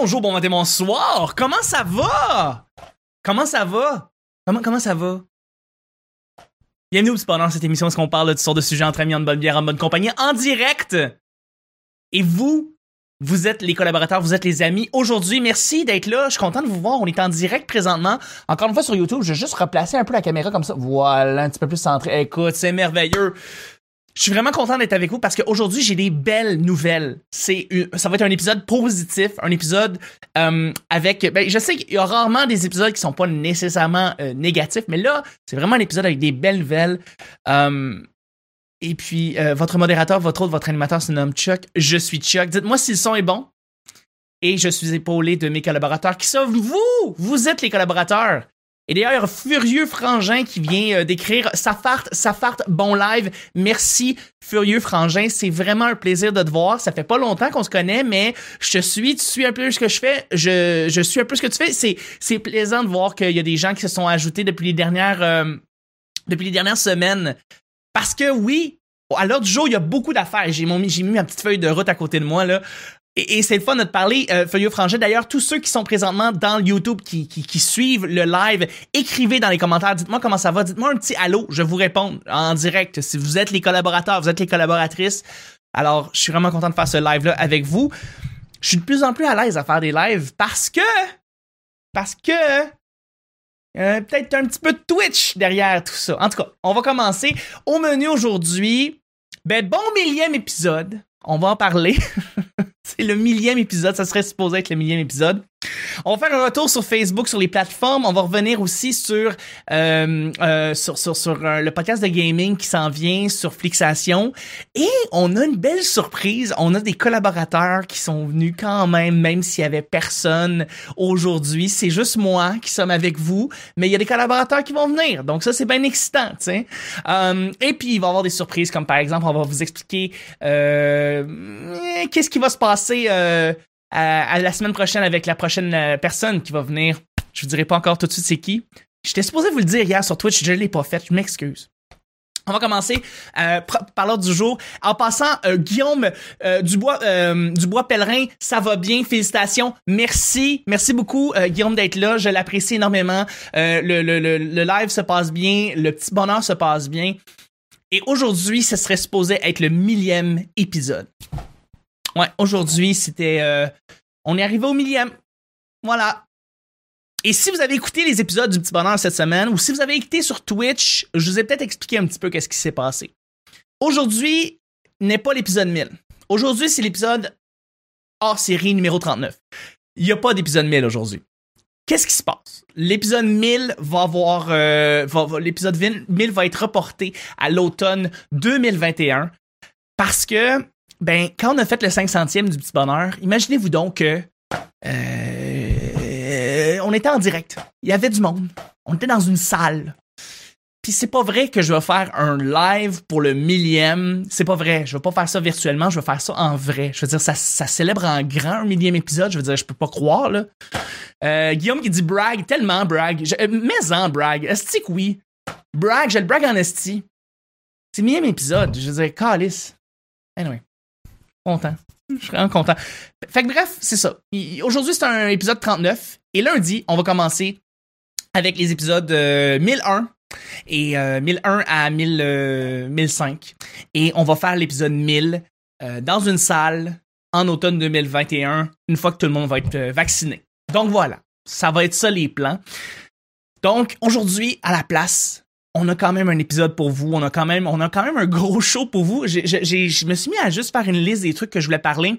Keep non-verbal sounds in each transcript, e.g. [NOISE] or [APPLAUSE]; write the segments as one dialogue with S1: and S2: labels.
S1: bonjour, bon matin, bonsoir. Comment ça va? Comment ça va? Comment, comment ça va? Bienvenue pendant cette émission où on parle de toutes sortes de sujets entre amis, en bonne bière, en bonne compagnie, en direct. Et vous, vous êtes les collaborateurs, vous êtes les amis. Aujourd'hui, merci d'être là. Je suis content de vous voir. On est en direct présentement. Encore une fois sur YouTube, je vais juste replacer un peu la caméra comme ça. Voilà, un petit peu plus centré. Écoute, c'est merveilleux. Je suis vraiment content d'être avec vous parce qu'aujourd'hui, j'ai des belles nouvelles. C'est ça va être un épisode positif, un épisode euh, avec... Ben, je sais qu'il y a rarement des épisodes qui sont pas nécessairement euh, négatifs, mais là, c'est vraiment un épisode avec des belles nouvelles. Euh, et puis, votre modérateur, votre autre, votre animateur se nomme Chuck. Je suis Chuck. Dites-moi si le son est bon. Et je suis épaulé de mes collaborateurs qui sont vous. Vous êtes les collaborateurs. Et d'ailleurs, Furieux Frangin qui vient euh, d'écrire Ça farte, bon live. Merci, Furieux Frangin. C'est vraiment un plaisir de te voir. Ça fait pas longtemps qu'on se connaît, mais je te suis, tu suis un peu ce que je fais. Je, je suis un peu ce que tu fais. C'est, c'est plaisant de voir qu'il y a des gens qui se sont ajoutés depuis les dernières, euh, depuis les dernières semaines. Parce que oui, à l'heure du jour, il y a beaucoup d'affaires. J'ai mis, j'ai mis ma petite feuille de route à côté de moi, là. Et, c'est le fun de parler, euh, Frangin. D'ailleurs, tous ceux qui sont présentement dans le YouTube, qui, qui, suivent le live, écrivez dans les commentaires, dites-moi comment ça va, dites-moi un petit allô, je vous réponds en direct. Si vous êtes les collaborateurs, vous êtes les collaboratrices, alors je suis vraiment content de faire ce live-là avec vous. Je suis de plus en plus à l'aise à faire des lives parce que, parce que, euh, peut-être un petit peu de Twitch derrière tout ça. En tout cas, on va commencer. Au menu aujourd'hui, ben bon millième épisode. On va en parler. [LAUGHS] c'est le millième épisode, ça serait supposé être le millième épisode. On va faire un retour sur Facebook, sur les plateformes. On va revenir aussi sur euh, euh, sur, sur, sur euh, le podcast de gaming qui s'en vient sur Flixation. Et on a une belle surprise. On a des collaborateurs qui sont venus quand même, même s'il y avait personne aujourd'hui. C'est juste moi qui sommes avec vous, mais il y a des collaborateurs qui vont venir. Donc ça, c'est bien excitant, tu sais. et puis, il va y avoir des surprises, comme par exemple, on va vous expliquer qu'est-ce qui va se passer à, la semaine prochaine avec la prochaine euh, personne qui va venir. Je vous dirai pas encore tout de suite c'est qui. J'étais supposé vous le dire hier sur Twitch, je l'ai pas fait, je m'excuse. On va commencer euh, par l'ordre du jour. En passant, euh, Guillaume euh, Dubois, Dubois Pèlerin, ça va bien, félicitations, merci, merci beaucoup Guillaume d'être là, je l'apprécie énormément. Le, le, le, live se passe bien, le petit bonheur se passe bien. Et aujourd'hui, ce serait supposé être le millième épisode. Ouais, aujourd'hui, c'était. Euh, on est arrivé au millième. Voilà. Et si vous avez écouté les épisodes du Petit Bonheur cette semaine, ou si vous avez écouté sur Twitch, je vous ai peut-être expliqué un petit peu qu'est-ce qui s'est passé. Aujourd'hui n'est pas l'épisode 1000. Aujourd'hui, c'est l'épisode hors série numéro 39. Il n'y a pas d'épisode 1000 aujourd'hui. Qu'est-ce qui se passe? L'épisode 1000 va avoir. Euh, l'épisode 1000 va être reporté à l'automne 2021 parce que ben, quand on a fait le 500e du petit bonheur, imaginez-vous donc que euh, on était en direct. Il y avait du monde. On était dans une salle. Puis c'est pas vrai que je vais faire un live pour le millième. C'est pas vrai. Je vais pas faire ça virtuellement. Je vais faire ça en vrai. Je veux dire, ça, célèbre en grand un millième épisode. Je veux dire, je peux pas croire, là. Euh, Guillaume qui dit brag, tellement brag. Euh, mais en brag. Esti que oui. Brag, j'ai le brag en esti. C'est le millième épisode. Je veux dire, calice. Anyway. Je suis vraiment content. Fait que bref, c'est ça. Aujourd'hui, c'est un épisode 39. Et lundi, on va commencer avec les épisodes 1001 euh, et 1001 euh, à 1000, 1005. Euh, et on va faire l'épisode 1000 dans une salle en automne 2021, une fois que tout le monde va être vacciné. Donc voilà, ça va être ça les plans. Donc aujourd'hui, à la place, on a quand même un épisode pour vous, on a quand même, on a quand même un gros [LAUGHS] show pour vous. Je me suis mis à juste faire une liste des trucs que je voulais parler.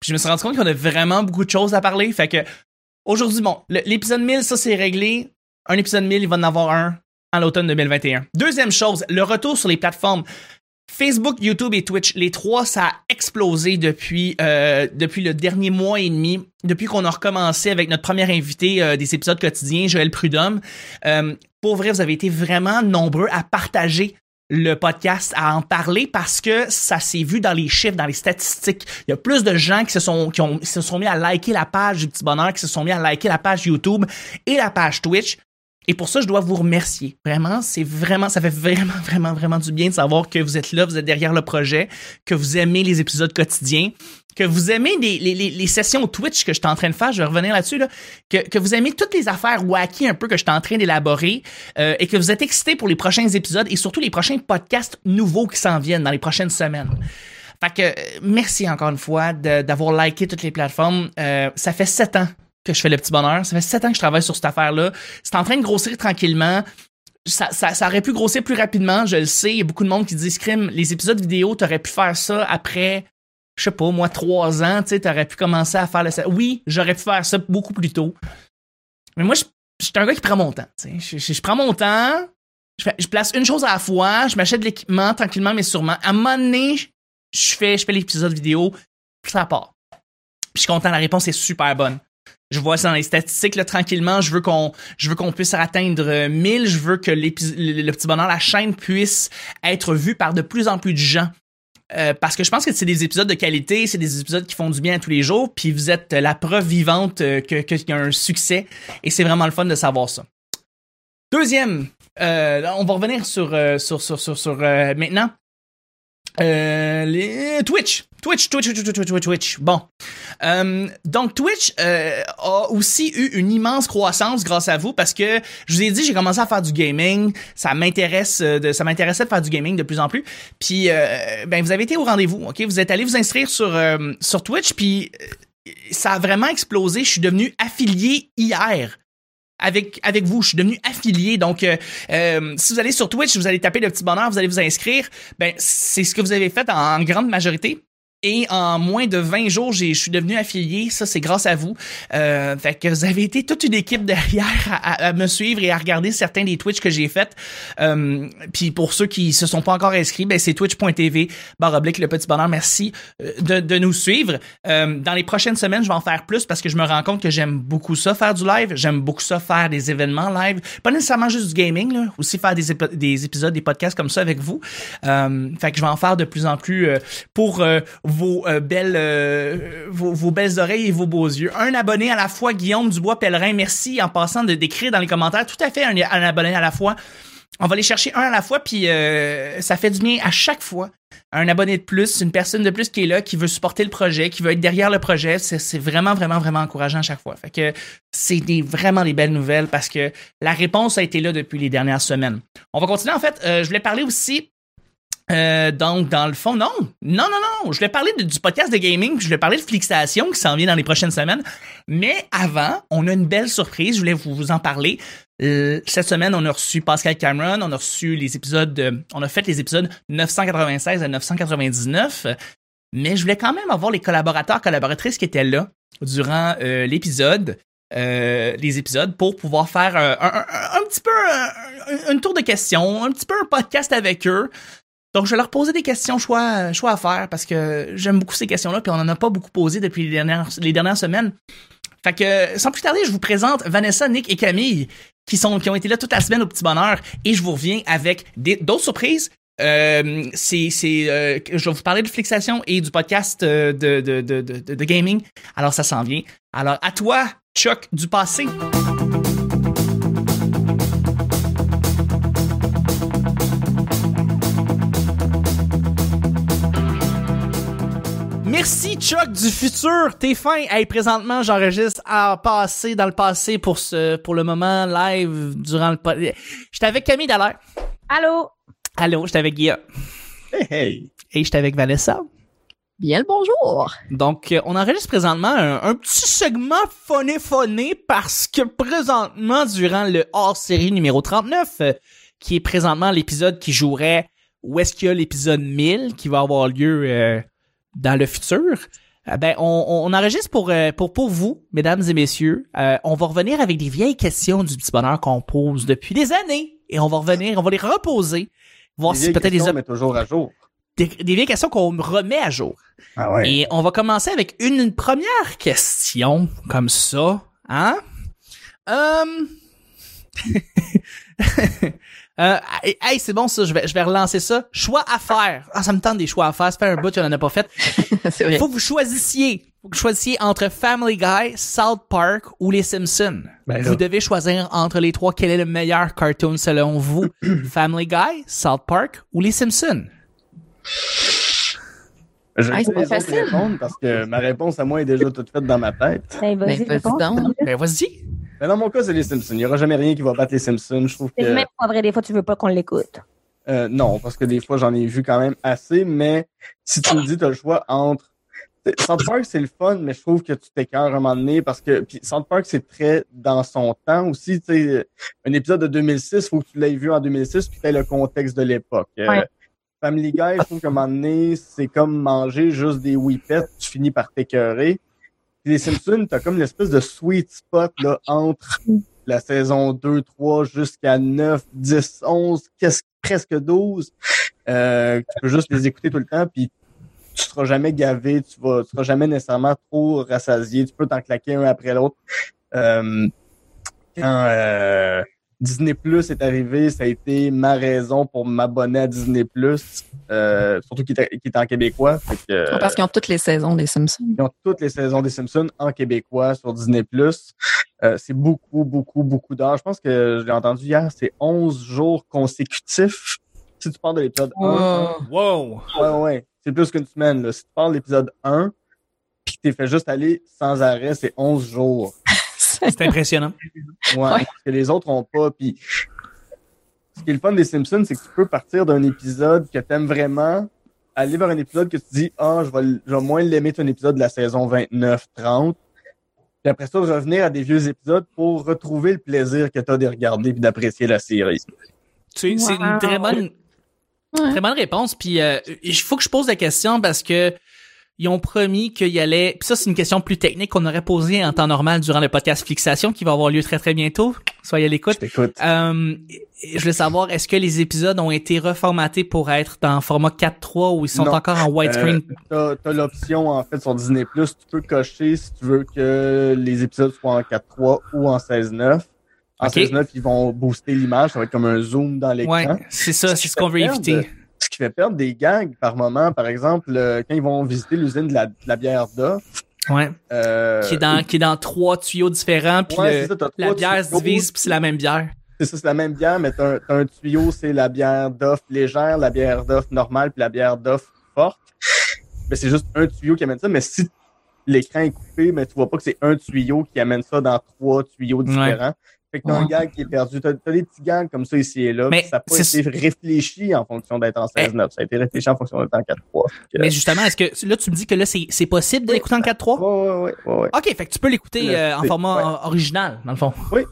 S1: Puis je me suis rendu compte qu'on a vraiment beaucoup de choses à parler. Fait que aujourd'hui, bon, l'épisode 1000, ça c'est réglé. Un épisode 1000, il va en avoir un en l'automne 2021. Deuxième chose, le retour sur les plateformes. Facebook, YouTube et Twitch, les trois, ça a explosé depuis, euh, depuis le dernier mois et demi, depuis qu'on a recommencé avec notre premier invité euh, des épisodes quotidiens, Joël Prudhomme. Euh, pour vrai, vous avez été vraiment nombreux à partager le podcast, à en parler parce que ça s'est vu dans les chiffres, dans les statistiques. Il y a plus de gens qui se sont, qui ont, se sont mis à liker la page du petit bonheur, qui se sont mis à liker la page YouTube et la page Twitch Et pour ça, je dois vous remercier. Vraiment, c'est vraiment, ça fait vraiment, [LAUGHS] vraiment, vraiment du bien de savoir que vous êtes là, vous êtes derrière le projet, que vous aimez les épisodes quotidiens, que vous aimez les, sessions Twitch que je suis en train de faire, je vais revenir là-dessus, là, que, que vous aimez toutes les affaires wacky un peu que je suis en train d'élaborer euh, et que vous êtes excités pour les prochains épisodes et surtout les prochains podcasts nouveaux qui s'en viennent dans les prochaines semaines. Fait que euh, merci encore une fois d'avoir liké toutes les plateformes. Euh, ça fait sept ans que je fais le petit bonheur. Ça fait sept ans que je travaille sur cette affaire-là. C'est en train de grossir tranquillement. Ça, aurait pu grossir plus rapidement, je le sais. Il y a beaucoup de monde qui dit Scrim, les épisodes vidéo, t'aurais pu faire ça après, je sais pas, moi, trois ans, tu sais, t'aurais pu commencer à faire le. Oui, j'aurais pu faire ça beaucoup plus tôt. Mais moi, je, suis un gars qui prend mon temps. Je, prends mon temps, je, place une chose à la fois, je m'achète de l'équipement tranquillement mais sûrement. À un moment donné, je fais, je fais l'épisode vidéo, ça part. Puis je suis content, la réponse est super bonne je vois ça dans les statistiques tranquillement. Je veux qu'on, puisse atteindre 1000. Je veux que le, petit bonheur, la chaîne puisse être vue par de plus en plus de gens. Euh, parce que je pense que c'est des épisodes de qualité, c'est des épisodes qui font du bien tous les jours, puis vous êtes la preuve vivante euh, qu'il y a un succès, et c'est vraiment le fun de savoir ça. Deuxième, euh, on va revenir sur sur sur sur, sur maintenant. Euh, les... Twitch. Twitch, Twitch, Twitch, Twitch, Twitch, Twitch. Bon. Euh, donc, Twitch euh, a aussi eu une immense croissance grâce à vous parce que je vous ai dit, j'ai commencé à faire du gaming. Ça m'intéresse, euh, de, ça m'intéressait de faire du gaming de plus en plus. Puis, euh, ben, vous avez été au rendez-vous, ok? Vous êtes allé vous inscrire sur, euh, sur Twitch, puis ça a vraiment explosé. Je suis devenu affilié hier avec, avec vous. Je suis devenu affilié. Donc, euh, euh, si vous allez sur Twitch, vous allez taper le petit bonheur, vous allez vous inscrire. Ben, c'est ce que vous avez fait en grande majorité. Et en moins de 20 jours, je suis devenu affilié. Ça, c'est grâce à vous. Euh, fait que vous avez été toute une équipe derrière à, me suivre et à regarder certains des Twitch que j'ai fait. Euh, puis pour ceux qui se sont pas encore inscrits, ben c'est twitch.tv barre oblique le petit bonheur. Merci euh, de, de nous suivre. Euh, dans les prochaines semaines, je vais en faire plus parce que je me rends compte que j'aime beaucoup ça faire du live. J'aime beaucoup ça faire des événements live. Pas nécessairement juste du gaming, là. Aussi faire des, des épisodes, des podcasts comme ça avec vous. Euh, fait que je vais en faire de plus en plus pour vos euh, belles euh, vos, belles oreilles et vos beaux yeux. Un abonné à la fois, Guillaume Dubois Pellerin. Merci en passant de décrire dans les commentaires. Tout à fait un, abonné à la fois. On va les chercher un à la fois, puis euh, ça fait du bien à chaque fois. Un abonné de plus, une personne de plus qui est là, qui veut supporter le projet, qui veut être derrière le projet, c'est vraiment, vraiment, vraiment encourageant à chaque fois. Fait que c'est des, vraiment des belles nouvelles parce que la réponse a été là depuis les dernières semaines. On va continuer. En fait, je voulais parler aussi euh, donc, dans le fond, non. Non, non, non. Je vais parler du podcast de gaming, je vais parler de Flixation qui s'en vient dans les prochaines semaines. Mais avant, on a une belle surprise. Je voulais vous, en parler. Euh, cette semaine, on a reçu Pascal Cameron, on a reçu les épisodes, on a fait les épisodes 996 à 999. Mais je voulais quand même avoir les collaborateurs, collaboratrices qui étaient là durant euh, l'épisode. les épisodes pour pouvoir faire un, petit peu un, tour de questions, un petit peu un podcast avec eux, donc, je vais leur poser des questions choix, choix à faire parce que j'aime beaucoup ces questions-là, puis on en a pas beaucoup posé depuis les dernières, les dernières semaines. Fait que, sans plus tarder, je vous présente Vanessa, Nick et Camille, qui sont, qui ont été là toute la semaine au petit bonheur, et je vous reviens avec d'autres surprises. Euh, euh, je vais vous parler de fixation et du podcast euh, de, de, de, de gaming. Alors, ça s'en vient. Alors, à toi, Chuck du passé. Merci Chuck du futur, t'es fin. Hey, présentement, j'enregistre à passer dans le passé pour ce pour le moment live durant le J'étais avec Camille Dallaire.
S2: Allô?
S1: Allô, j'étais avec Guilla.
S3: Hey hey.
S1: Et j'étais avec Vanessa.
S2: Bien le bonjour.
S1: Donc, euh, on enregistre présentement un, petit segment phoné-phoné parce que présentement, durant le hors-série numéro 39, euh, qui est présentement l'épisode qui jouerait où est-ce qu'il y a l'épisode 1000 qui va avoir lieu euh, dans le futur, eh ben on, on, enregistre pour, euh, pour pour vous, mesdames et messieurs. Euh, on va revenir avec des vieilles questions du petit bonheur qu'on pose depuis des années et on va revenir, on va les reposer,
S3: voir si peut-être les met toujours à jour.
S1: Des, vieilles questions qu'on remet à jour.
S3: Ah ouais.
S1: Et on va commencer avec une, première question comme ça, hein? Um... [LAUGHS] [LAUGHS] Euh, hey, c'est bon ça, je vais, je vais relancer ça. Choix à faire. Ah, ça me tente des choix à faire. Ça fait un bout, tu n'en as pas fait. [LAUGHS]
S2: c'est vrai.
S1: Faut que vous choisissiez Faut que vous choisissiez entre Family Guy, South Park ou Les Simpsons.
S3: Ben
S1: vous devez choisir entre les trois quel est le meilleur cartoon selon vous. [CLEARS THROAT] Family Guy, South Park ou Les Simpsons?
S3: Je vais ah, pas répondre parce que ma réponse à moi est déjà toute faite dans ma tête.
S2: Ben, vas-y, ben,
S1: vas-y.
S3: Mais dans mon cas, c'est les Simpsons. Il n'y aura jamais rien qui va battre les Simpsons. Je trouve que.
S2: même pas vrai, des fois, tu veux pas qu'on l'écoute.
S3: Euh, non, parce que des fois, j'en ai vu quand même assez, mais si tu me dis, tu as le choix entre. South Park, c'est le fun, mais je trouve que tu t'écœures à un moment donné parce que puis South Park, c'est très dans son temps aussi. Tu sais, un épisode de 2006, il faut que tu l'aies vu en 2006 puis tu aies le contexte de l'époque. Euh, Family Guy, je trouve qu'à un moment donné, c'est comme manger juste des whippets, tu finis par t'écœurer. Les Simpsons, t'as comme l'espèce de sweet spot là, entre la saison 2, 3 jusqu'à 9, 10, 11, presque 12. Euh, tu peux juste les écouter tout le temps, puis tu seras jamais gavé, tu vas, tu seras jamais nécessairement trop rassasié. Tu peux t'en claquer un après l'autre. Euh, quand euh, Disney Plus est arrivé, ça a été ma raison pour m'abonner à Disney Plus, euh, surtout qui est, en québécois.
S2: Parce qu'ils ont toutes les saisons des Simpsons.
S3: Ils ont toutes les saisons des Simpsons en québécois sur Disney Plus. Euh, c'est beaucoup, beaucoup, beaucoup d'heures. Je pense que je l'ai entendu hier, c'est 11 jours consécutifs. Si tu parles de l'épisode 1.
S1: Wow!
S3: Ouais, ouais. C'est plus qu'une semaine. Là. Si tu parles de l'épisode 1, puis que t'es fait juste aller sans arrêt, c'est 11 jours.
S1: C'est impressionnant.
S3: Ouais, parce que les autres ont pas. Puis ce qui est le fun des Simpsons, c'est que tu peux partir d'un épisode que t'aimes vraiment, aller vers un épisode que tu dis ah je vais, je vais moins l'aimer ton épisode de la saison 29-30. Puis après ça, revenir à des vieux épisodes pour retrouver le plaisir que tu as de regarder et d'apprécier la série.
S1: C'est une très bonne, très bonne réponse. Puis euh, il faut que je pose la question parce que ils ont promis qu'il y allait. Puis ça, c'est une question plus technique qu'on aurait posée en temps normal durant le podcast Fixation qui va avoir lieu très très bientôt. Soyez à l'écoute.
S3: Je
S1: euh, je voulais savoir, est-ce que les épisodes ont été reformatés pour être dans format 4.3 ou ils sont encore en widescreen?
S3: Euh, t'as, as, l'option en fait sur Disney+, tu peux cocher si tu veux que les épisodes soient en 4.3 ou en 16.9. En 16.9, ils vont booster l'image, ça va être comme un zoom dans l'écran.
S1: Ouais, c'est ça, c'est ce qu'on veut éviter
S3: qui fait perdre des gags par moment. Par exemple, euh, quand ils vont visiter l'usine de la, bière d'off.
S1: Ouais. Euh, qui est dans qui est dans trois tuyaux différents puis la bière se divise puis c'est la même bière.
S3: C'est ça, c'est la même bière, mais t'as un, tuyau, c'est la bière d'off légère, la bière d'off normale puis la bière d'off forte. Mais c'est juste un tuyau qui amène ça. Mais si l'écran est coupé, mais tu vois pas que c'est un tuyau qui amène ça dans trois tuyaux différents. Fait que t'as un gag qui est perdu. T'as as des petits gags comme ça ici et là. Mais ça n'a pas été réfléchi en fonction d'être en 16-9. Ça a été réfléchi en fonction d'être en 4-3.
S1: Mais justement, est-ce que là, tu me dis que là, c'est possible de l'écouter en 4-3?
S3: Oui, oui, oui.
S1: OK, fait que tu peux l'écouter euh, en format original, dans le fond.
S3: Oui.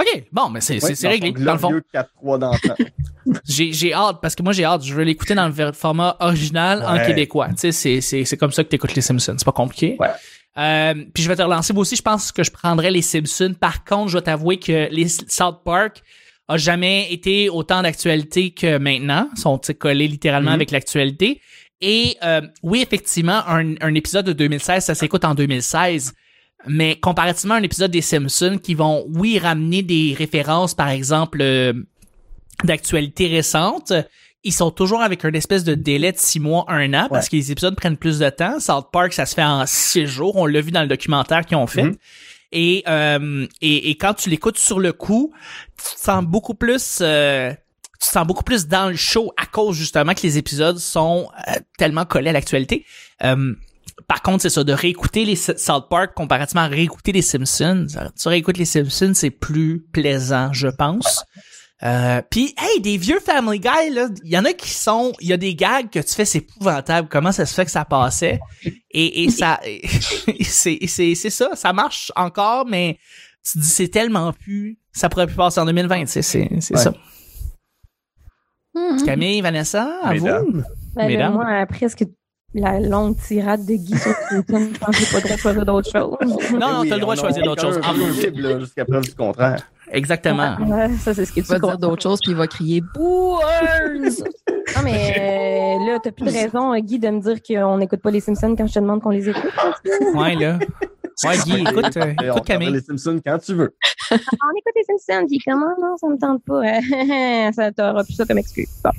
S1: OK, bon, mais c'est réglé, dans le fond.
S3: 4-3 dans [LAUGHS]
S1: J'ai hâte, parce que moi, j'ai hâte. Je veux l'écouter dans le format original en québécois. Tu sais, c'est comme ça que tu écoutes les Simpsons. C'est pas compliqué.
S3: Ouais.
S1: Euh, puis je vais te relancer. Moi aussi, je pense que je prendrais les Simpsons. Par contre, je dois t'avouer que les South Park a jamais été autant d'actualité que maintenant. Ils sont collés littéralement mhm. avec l'actualité. Et euh, oui, effectivement, un, un, épisode de 2016, ça s'écoute en 2016. Mais comparativement à un épisode des Simpsons qui vont, oui, ramener des références, par exemple, euh, d'actualité récente, ils sont toujours avec un espèce de délai de six mois, un an, parce que les épisodes prennent plus de temps. South Park, ça se fait en six jours. On l'a vu dans le documentaire qu'ils ont fait. Mhm. Et, euh, et, et, quand tu l'écoutes sur le coup, tu te sens beaucoup plus... Euh, tu te sens beaucoup plus dans le show à cause justement que les épisodes sont euh, tellement collés à l'actualité. Par contre, c'est ça, de réécouter les South Park comparativement à réécouter les Simpsons. Tu réécoutes les Simpsons, c'est plus plaisant, je pense. Euh, puis hey, des vieux Family Guy là, il y en a qui sont, il y a des gags que tu fais c'est épouvantable. Comment ça se fait que ça passait Et, et ça, [LAUGHS] c'est c'est c'est ça, ça marche encore, mais tu dis c'est tellement plus, ça pourrait plus passer en 2020. C'est c'est c'est ça. Hmm. Camille, Vanessa, à vous?
S2: Ben, Mesdames. Moi, presque la longue tirade de Guy sur je pense que j'ai pas le droit de choisir d'autres choses.
S1: Non, non, t'as le droit de choisir d'autres choses.
S3: Jusqu'à preuve du contraire.
S1: Exactement.
S2: ça, c'est ce qu'il va dire d'autres choses, puis il va crier Booers! non, mais euh, là, t'as plus de raison, Guy, de me dire qu'on n'écoute pas les Simpsons quand je te demande qu'on les écoute.
S1: ouais, là. Ouais, Guy, écoute, euh, écoute
S3: regarde
S1: Camille.
S3: les Simpsons quand tu veux. [LAUGHS]
S2: On écoute les Simpsons, puis comment? Non, ça me tente pas. [LAUGHS] ça t'aura plus ça comme excuse. Bon.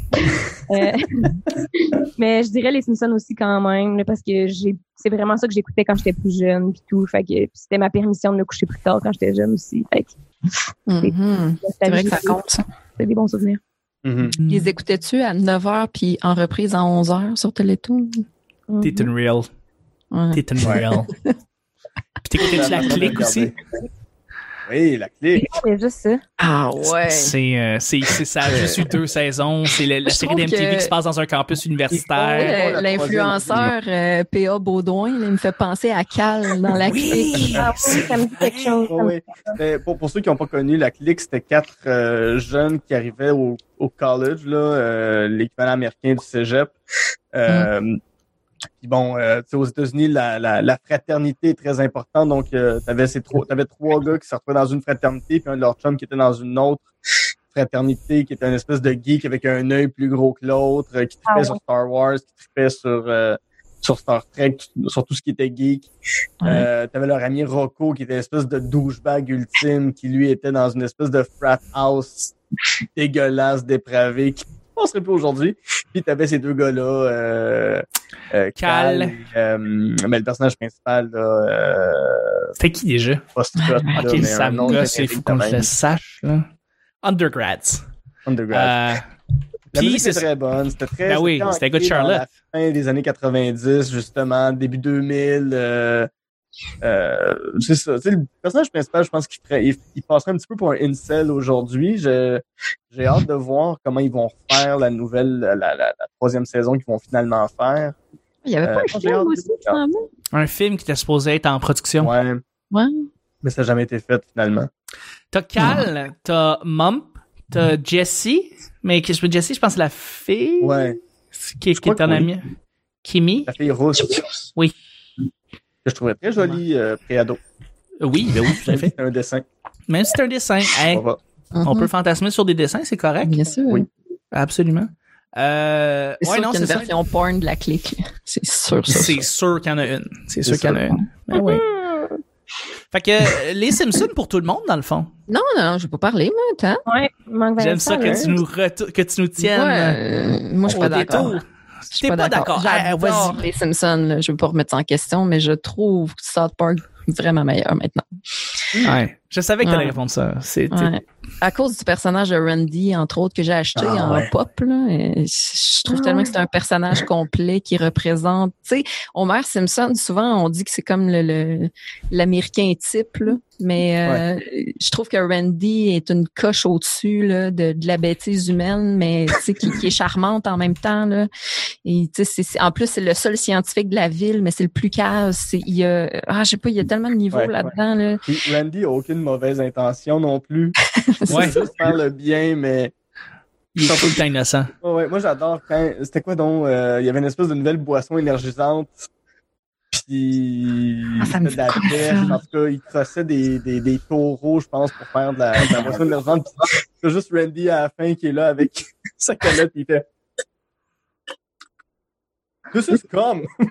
S2: Euh, [LAUGHS] mais je dirais les Simpsons aussi quand même, là, parce que j'ai, c'est vraiment ça que j'écoutais quand j'étais plus jeune, puis tout. Fait que puis c'était ma permission de me coucher plus tard quand j'étais jeune aussi. Fait que
S4: Mhm. C'est vrai que ça compte, ça.
S2: C'est des bons souvenirs.
S3: Mhm.
S4: Les écoutais-tu à 9h puis en reprise à 11h sur Télétoon?
S1: T'es une real.
S4: Ouais.
S1: T'es une real. Puis t'écoutais-tu la clique aussi?
S3: Oui, la clique.
S2: C'est juste ça.
S4: Ah ouais.
S1: C'est, euh, c'est, c'est, ça a juste eu deux saisons. C'est la, la série d'MTV
S4: que-
S1: qui se passe dans un campus universitaire.
S4: L'influenceur euh, P.A. Baudouin, il me fait penser à Cal dans la
S1: Oui.
S4: clique.
S2: Ah oui, ça me dit quelque chose.
S3: ouais. C'était- pour, pour ceux qui n'ont pas connu, la clique, c'était quatre euh, jeunes qui arrivaient au, au college, là, euh, l'équivalent américain du cégep. Euh, Puis bon, euh, tu sais, aux États-Unis, la, la, la fraternité est très importante. Donc, euh, t'avais ces trois, t'avais trois gars qui se retrouvaient dans une fraternité, puis un de leurs chums qui était dans une autre fraternité, qui était une espèce de geek avec un œil plus gros que l'autre, euh, qui tripait
S2: Ah ouais.
S3: sur Star Wars, qui tripait sur euh, sur Star Trek, sur tout ce qui était geek.
S4: Ouais.
S3: Euh, T'avais leur ami Rocco, qui était une espèce de douchebag ultime, qui lui était dans une espèce de frat house dégueulasse, dépravé, qui ne passerait plus aujourd'hui. Puis t'avais ces deux gars-là, euh, euh,
S1: Cal.
S3: Cal, et, euh, mais le personnage principal, là, euh,
S1: C'était qui déjà?
S3: là,
S1: Ok,
S3: mais
S1: ça me gosse, il
S3: générique
S1: faut qu'on le sache. Là. Undergrads.
S3: Undergrad.
S1: Euh,
S3: La
S1: puis
S3: musique
S1: c'est
S3: très bonne. C'était très.
S1: Ben oui,
S3: c'était
S1: Good Charlotte.
S3: La fin des années 90, justement, début 2000. Euh, c'est ça. Tu sais, le personnage principal, je pense qu'il ferait, il, il passerait un petit peu pour un incel aujourd'hui. J'ai hâte de voir comment ils vont faire la nouvelle, la, la, la troisième saison qu'ils vont finalement faire.
S4: Il y avait pas
S3: Euh,
S4: un film aussi, finalement?
S1: un film qui était supposé être en production.
S3: Ouais,
S4: Ouais.
S3: mais ça n'a jamais été fait finalement.
S1: T'as Cal, t'as Mump, t'as Jessie, mais que je veux Jessie, je pense que c'est la fille
S3: Ouais,
S1: qui, qui est ton amie. Kimi?
S3: la fille rousse.
S1: Oui.
S3: Que je trouvais très jolie euh, pré-ado.
S1: Euh, Oui, ben oui, tout à fait.
S3: C'était [LAUGHS] un dessin.
S1: Même si c'est un dessin, hey,
S3: On va.
S1: on peut fantasmer sur des dessins, c'est correct.
S4: Bien sûr.
S3: Oui.
S1: Absolument. Euh,
S4: C'est
S1: ouais,
S4: sûr
S1: non,
S4: qu'il y a
S1: c'est
S4: une
S1: ça.
S4: version porn de la clique. C'est sûr, ça.
S1: C'est sûr qu'il y en a une. C'est sûr
S3: C'est
S1: qu'il y en a une. Ben oui. Fait que euh, les Simpsons pour tout le monde, dans le fond.
S4: Non, non, non, je vais pas parler, moi.
S2: Ouais, il manque
S1: J'aime ça que tu nous, retou- que tu nous tiennes.
S4: Ouais, euh, moi, je suis
S1: au
S4: pas d'accord. Je suis
S1: pas d'accord. Ah, ah,
S4: J'adore
S1: vas-y.
S4: les Simpsons, là. je veux pas remettre ça en question, mais je trouve South Park vraiment meilleur maintenant.
S1: Ouais. Je savais que t'allais
S4: Ouais.
S1: répondre ça. C'est,
S4: Ouais. À cause du personnage de Randy, entre autres, que j'ai acheté
S3: Ah,
S4: en
S3: ouais.
S4: pop, là, et je trouve
S2: Ah,
S4: tellement
S2: ouais.
S4: que c'est un personnage complet qui représente, tu sais, Homer Simpson, souvent, on dit que c'est comme le, le- l'américain type, là, mais euh, je trouve que Randy est une coche au-dessus là, de, de la bêtise humaine, mais tu sais, qui, qui est charmante en même temps, là. Et tu sais, c'est- c'est- en plus, c'est le seul scientifique de la ville, mais c'est le plus. C'est, il y a, ah, je sais pas, il y a tellement de niveaux
S3: Ouais,
S4: là-dedans, là.
S3: Randy a aucune mauvaise intention non plus. [LAUGHS]
S1: Ouais.
S3: C'est juste faire le bien, mais
S1: Il est tout le temps innocent.
S3: Ouais, ouais, moi j'adore quand. C'était quoi donc? euh, Il y avait une espèce de nouvelle boisson énergisante. Puis.
S4: Ah, ça me
S3: il faisait de la
S4: fait quoi,
S3: pêche.
S4: ça?
S3: En tout cas, il crossait des, des, des taureaux, je pense, pour faire de la, de la boisson énergisante. Puis c'est juste Randy à la fin qui est là avec [LAUGHS] sa canette, puis il fait. This is! Puis